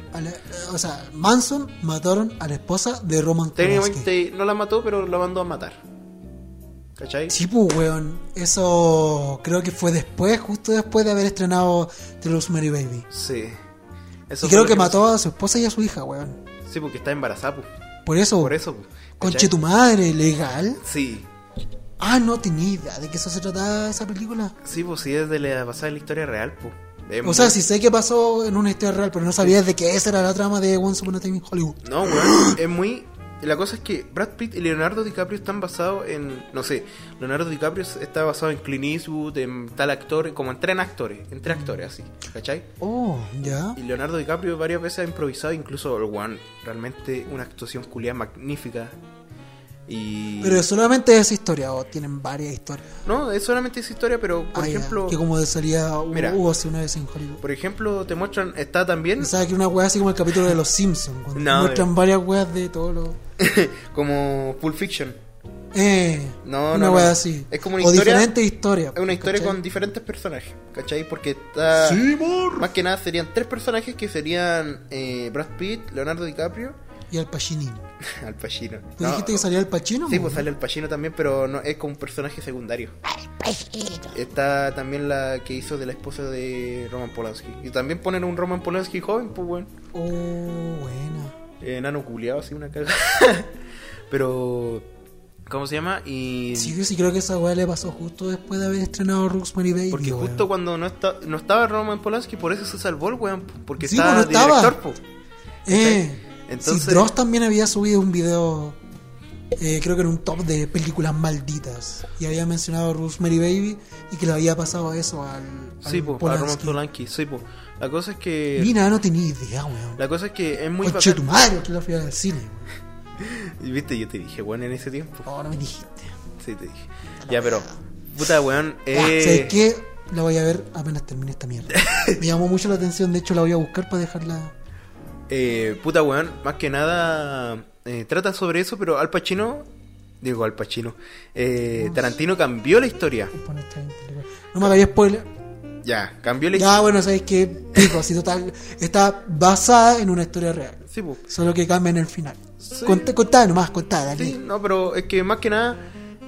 B: O sea, Manson mataron a la esposa de Roman Polanski.
A: Técnicamente no la mató, pero la mandó a matar. ¿Cachai?
B: Sí, pues, weón. Eso creo que fue después, justo después de haber estrenado The Rosemary Baby.
A: Sí.
B: y creo que mató a su esposa y a su hija, weón.
A: Sí, porque está embarazada, pues.
B: Por eso,
A: Por eso, pues.
B: conche tu madre, legal.
A: Sí.
B: Ah, no tenía idea de que eso se trataba esa película.
A: Sí, pues sí, es de la pasada de la historia real, pues. Es
B: O sea, sí sé que pasó en una historia real, pero no sabía de que esa era la trama de Once Upon a Time in Hollywood.
A: No, weón, es muy... La cosa es que Brad Pitt y Leonardo DiCaprio están basados en... No sé, Leonardo DiCaprio está basado en Clint Eastwood, en tal actor, como en tres actores, en tres actores así, ¿cachai?
B: Oh, ya.
A: Y Leonardo DiCaprio varias veces ha improvisado, incluso el one, realmente una actuación culiada magnífica. Y...
B: Pero solamente esa historia, o tienen varias historias.
A: No, es solamente esa historia, pero por
B: Ah,
A: ejemplo...
B: Que como salía
A: Mira.
B: hubo hace una vez en Hollywood.
A: Por ejemplo, te muestran, está también
B: Pensaba que una wea así como el capítulo de Los Simpsons, cuando
A: No,
B: muestran
A: eh.
B: varias weas de todos los.
A: como Pulp Fiction.
B: Eh,
A: No,
B: una
A: no,
B: wea
A: no.
B: así.
A: Es como una
B: o
A: historia-
B: diferentes historias.
A: Es una historia
B: ¿cachai?
A: con diferentes personajes, ¿cachai? Porque está...
B: Sí.
A: Más que nada serían tres personajes que serían eh, Brad Pitt, Leonardo DiCaprio,
B: Y Al Pacino.
A: Al Pacino.
B: ¿Tú
A: No,
B: dijiste que salía Al Pacino?
A: Sí, pues sale Al Pacino también, pero no es como un personaje secundario. Está también la que hizo de la esposa de Roman Polanski. Y también ponen un Roman Polanski joven, pues bueno.
B: Oh, buena.
A: Enano culiado, así una caga. pero... ¿Cómo se llama? Y...
B: Sí, yo sí creo que esa wea le pasó justo después de haber estrenado Rosemary Baby.
A: Porque
B: weón.
A: justo cuando no, está, no estaba Roman Polanski, por eso se salvó el weón. Porque
B: Sí,
A: estaba
B: pues, no estaba.
A: director, po.
B: Eh,
A: Entonces-
B: sí, Dross también había subido un video, eh, creo que en un top de películas malditas. Y había mencionado a Rosemary Baby y que le había pasado eso al. al
A: Sí, po, a Roman
B: Polanski.
A: Polanski, sí, po. La cosa es que...
B: Mira, no tenía idea, weón.
A: La cosa es que es muy
B: Conche tu madre, que la fui al cine. weón.
A: Viste, yo te dije, weón, en ese tiempo.
B: Oh, no me dijiste.
A: Sí, te dije. Ya, pero... Puta, weón.
B: Ya,
A: Eh...
B: ¿Sabes qué? La voy a ver apenas termine esta mierda. Me llamó mucho la atención, de hecho la voy a buscar para dejarla.
A: Eh, puta weón, más que nada eh, trata sobre eso, pero Al Pacino, digo Al Pacino, eh, Tarantino cambió la historia.
B: No me hagáis spoiler.
A: Ya, cambió la historia.
B: Ya, bueno, sabéis que pico, así total. Está basada en una historia real.
A: Sí.
B: Solo que cambia en el final.
A: Sí.
B: Contá nomás, contá, dale.
A: Sí, no, pero es que más que nada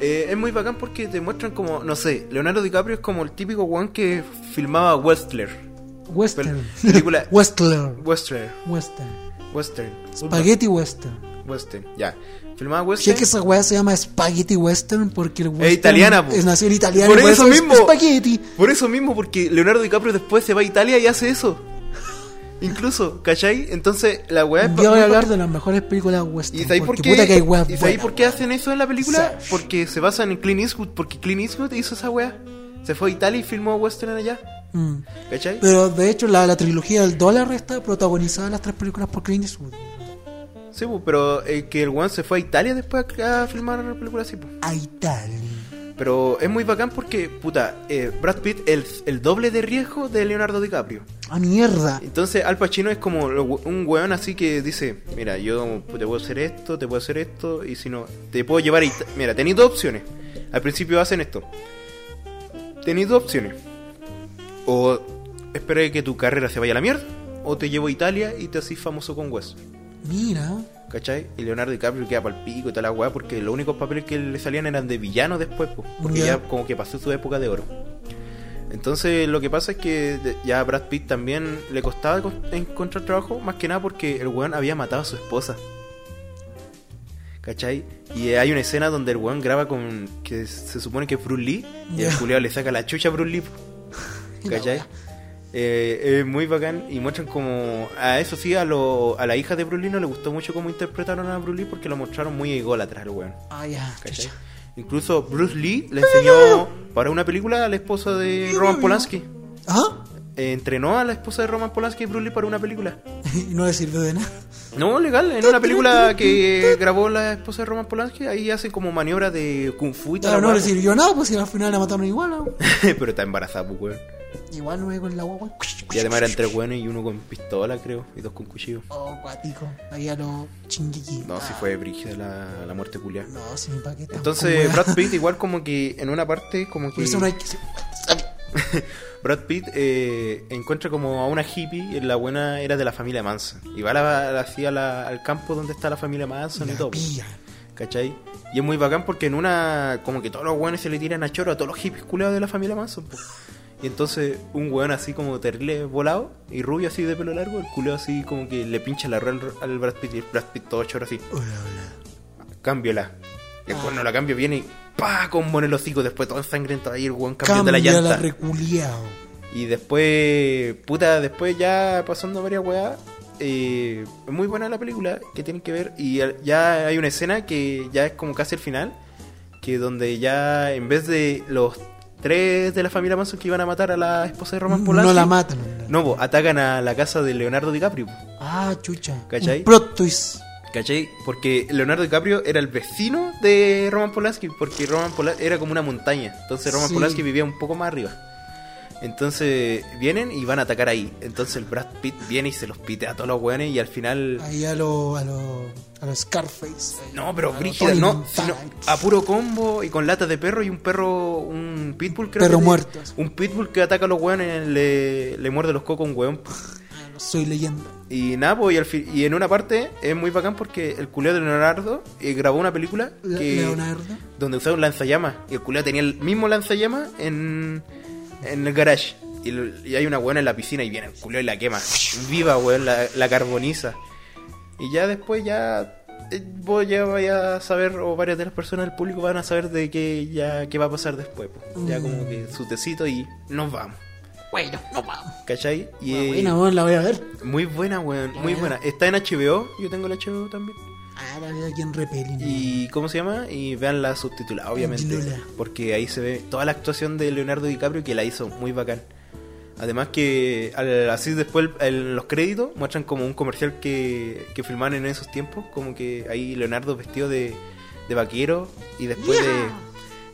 A: eh, es muy bacán porque te muestran como, no sé, Leonardo DiCaprio es como el típico weón que filmaba Westler.
B: Western.
A: Pel- película-
B: Westler.
A: Westler.
B: Western.
A: Western.
B: Spaghetti Western.
A: Western, ya. Filmaba
B: Si
A: Western.
B: es que esa weá se llama Spaghetti Western porque el western
A: italiana, po.
B: es nació en italiano.
A: Por eso
B: es
A: mismo.
B: Spaghetti.
A: Por eso mismo, porque Leonardo DiCaprio después se va a Italia y hace eso. Incluso, ¿cachai? Entonces, la weá es muy
B: voy a hablar de las mejores películas western.
A: ¿Y sabéis por qué? ¿Y
B: buenas,
A: por qué hacen eso en la película?
B: Sí.
A: Porque se basan en Clint Eastwood, porque Clint Eastwood hizo esa weá. Se fue a Italia y filmó western allá.
B: Mm.
A: ¿Cachai?
B: Pero de hecho la, la trilogía del dólar está protagonizada en las tres películas por Clint Eastwood.
A: Sí, pues, pero eh, que el one se fue a Italia después a, a filmar la película así, pues.
B: A Italia.
A: Pero es muy bacán porque, puta, eh, Brad Pitt el, el doble de riesgo de Leonardo DiCaprio.
B: A mierda.
A: Entonces Al Pacino es como un weón así que dice, mira, yo te puedo hacer esto, te puedo hacer esto, y si no, te puedo llevar a Ita- Mira, tenéis dos opciones. Al principio hacen esto. Tenéis dos opciones. O esperé que tu carrera se vaya a la mierda, o te llevo a Italia y te haces famoso con Wes.
B: Mira.
A: ¿Cachai? Y Leonardo DiCaprio queda para el pico y toda la weá porque los únicos papeles que le salían eran de villano después, po, porque
B: Ya.
A: ya como que pasó su época de oro. Entonces lo que pasa es que ya a Brad Pitt también le costaba con- encontrar trabajo, más que nada porque el weón había matado a su esposa. ¿Cachai? Y hay una escena donde el weón graba con que se supone que es Bruce Lee y el
B: Ya.
A: culiao le saca la chucha a Bruce Lee. ¿Cachai? Eh, es muy bacán y muestran como a eso sí a, lo, a la hija de Bruce Lee no le gustó mucho cómo interpretaron a Bruce Lee porque lo mostraron muy ególatra el weón
B: Ah, ya. chucha.
A: incluso Bruce Lee le enseñó para una película a la esposa de Roman Polanski
B: ¿Ah?
A: Eh, entrenó a la esposa de Roman Polanski y Bruce Lee para una película
B: y no le sirvió de nada.
A: No, legal, en una película que grabó la esposa de Roman Polanski, ahí hacen como maniobras de kung fu y
B: Claro,
A: tal.
B: no le sirvió nada, pues si al final la mataron igual. ¿no?
A: Pero está embarazada, pues, weón.
B: Igual me con la guagua.
A: Y además eran tres weones y uno con pistola, creo, y dos con cuchillo.
B: Oh, cuático. Ahí a los chinguiqui.
A: No, si fue brígida la, la muerte culia.
B: No, si mi paquete.
A: Entonces, Brad Pitt, igual como que en una parte, como
B: Por
A: que.
B: eso no hay que ser-
A: Brad Pitt eh, encuentra como a una hippie y la buena era de la familia Manson. Y va a la- la- al campo donde está la familia Manson y, todo.
B: pilla.
A: ¿Cachai? Y es muy bacán porque en una. Como que todos los weones se le tiran a choro a todos los hippies culeados de la familia Manson. po. Y entonces un weón así como terrible volado y rubio así de pelo largo, el culeo así como que le pincha la rueda al, al Brad Pitt y el Brad Pitt todo choro así.
B: Hola, hola.
A: Cámbiola. Y
B: Ah.
A: cuando la cambio viene y ¡pa! con el hocico. Después todo ensangrentado ahí el weón cambiando la llanta.
B: la reculeado.
A: Y después, puta, después ya pasando varias weas, eh, es muy buena la película que tienen que ver. Y ya hay una escena que ya es como casi el final, que donde ya en vez de los tres de la familia Manson que iban a matar a la esposa de Roman Polanski,
B: No la matan.
A: no, po, atacan a la casa de Leonardo DiCaprio.
B: Ah, chucha.
A: ¿Cachai?
B: Un plot twist.
A: ¿Cachai? Porque Leonardo DiCaprio era el vecino de Roman Polanski, porque Roman Polanski era como una montaña. Entonces Roman
B: Sí.
A: Polanski vivía un poco más arriba. Entonces vienen y van a atacar ahí. Entonces el Brad Pitt viene y se los pitea a todos los weones y al final...
B: Ahí a los a lo, a lo Scarface.
A: No, pero brígida, no, sino a puro combo y con latas de perro y un perro, un pitbull creo
B: Perro
A: que-
B: muerto.
A: Un pitbull que ataca a los weones, le, le muerde los cocos a un weón.
B: Ah, soy leyenda.
A: Y nada, pues, y, al fin- y en una parte es muy bacán porque el culeo de Leonardo eh, grabó una película que,
B: Leonardo.
A: donde usaba un lanzallamas. Y el culeo tenía el mismo lanzallamas en, en el garage. Y, lo- y hay una buena en la piscina y viene el culeo y la quema. Viva, weón, la, la carboniza. Y ya después ya... eh, Vos ya vaya a saber, o varias de las personas del público van a saber de qué, ya, qué va a pasar después. po. Ya
B: Mm.
A: como que su tecito y nos vamos.
B: Bueno, no vamos.
A: ¿Cachai? Y,
B: Ah,
A: eh,
B: buena, la voy a ver.
A: muy buena, weón, muy
B: Buena.
A: buena. Está en HBO, yo tengo el HBO también.
B: Ah, la vida aquí en Repelin.
A: ¿Y cómo se llama? Y vean la subtitulada, obviamente. Porque ahí se ve toda la actuación de Leonardo DiCaprio que la hizo muy bacán. Además que al- así después en los créditos muestran como un comercial que, que filmaron en esos tiempos, como que ahí Leonardo vestido de, de vaquero y después de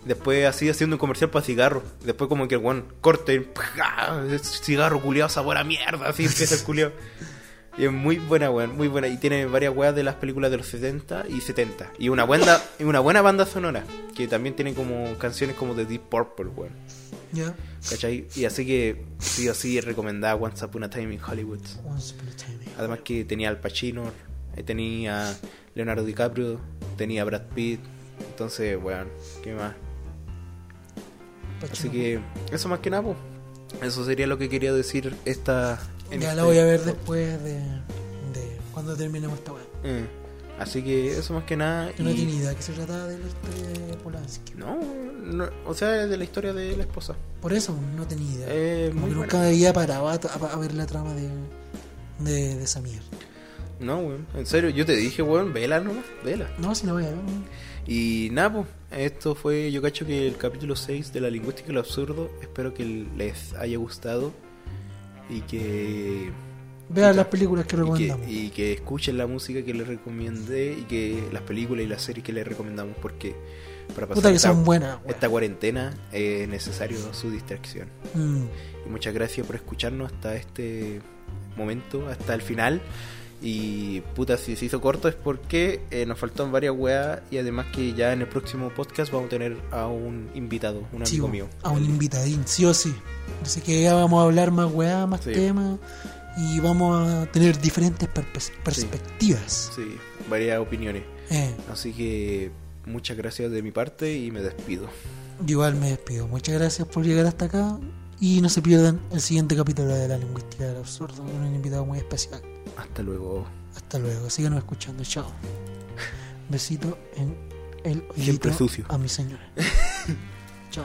A: después así haciendo un comercial para cigarro, después como que el one corte, cigarro culiado sabor a mierda, así empieza el culiado. Y es muy buena, weón, muy buena. Y tiene varias weas de las películas de los 70 y 70. Y una buena, una buena banda sonora, que también tiene como canciones como de Deep Purple, weón.
B: Ya.
A: ¿Cachai? Y así que sí o sí recomendada Once Upon a Time in Hollywood.
B: Once upon a time.
A: Además que tenía Al Pacino, eh, tenía Leonardo DiCaprio, tenía Brad Pitt. Entonces, weón, ¿qué más? Así que eso más que nada, po. Eso sería lo que quería decir esta... en
B: Ya
A: este-
B: la voy a ver después de, de cuando terminemos esta weá.
A: Eh, Así que eso más que nada.
B: Yo no
A: y-
B: tenía idea que se trataba de la historia de Polanski.
A: No, no, o sea, de la historia de la esposa.
B: Por eso no tenía idea.
A: Eh, muy
B: que
A: buena.
B: nunca había parado a, ver la trama de, de, de esa mierda.
A: No, weón, en serio, yo te dije, weón, vela nomás, vela.
B: No, si la voy a ver.
A: Y nada, pues, esto fue, yo cacho que el capítulo 6 de la lingüística y lo absurdo. Espero que les haya gustado y que.
B: Vean las películas que
A: y que,
B: recomendamos.
A: y que escuchen la música que les recomendé y que las películas y las series que les recomendamos porque para pasar
B: Puta que
A: esta,
B: son buenas. weón.
A: esta cuarentena es necesario su distracción.
B: Mm.
A: Y muchas gracias por escucharnos hasta este momento, hasta el final. Y puta, si se hizo corto es porque eh, nos faltan varias weas y además que ya en el próximo podcast vamos a tener a un invitado, un amigo mío.
B: a un invitadín, sí o sí. Así que ya vamos a hablar más weá, más
A: Sí.
B: temas. Y vamos a tener diferentes perspectivas.
A: Sí, varias opiniones.
B: Eh,
A: Así que muchas gracias de mi parte y me despido.
B: yo igual me despido. Muchas gracias por llegar hasta acá. Y no se pierdan el siguiente capítulo de la lingüística del absurdo con un invitado muy especial.
A: Hasta luego.
B: Hasta luego, síganos escuchando, chao. Besito en el
A: sucio.
B: a mi señora. chao.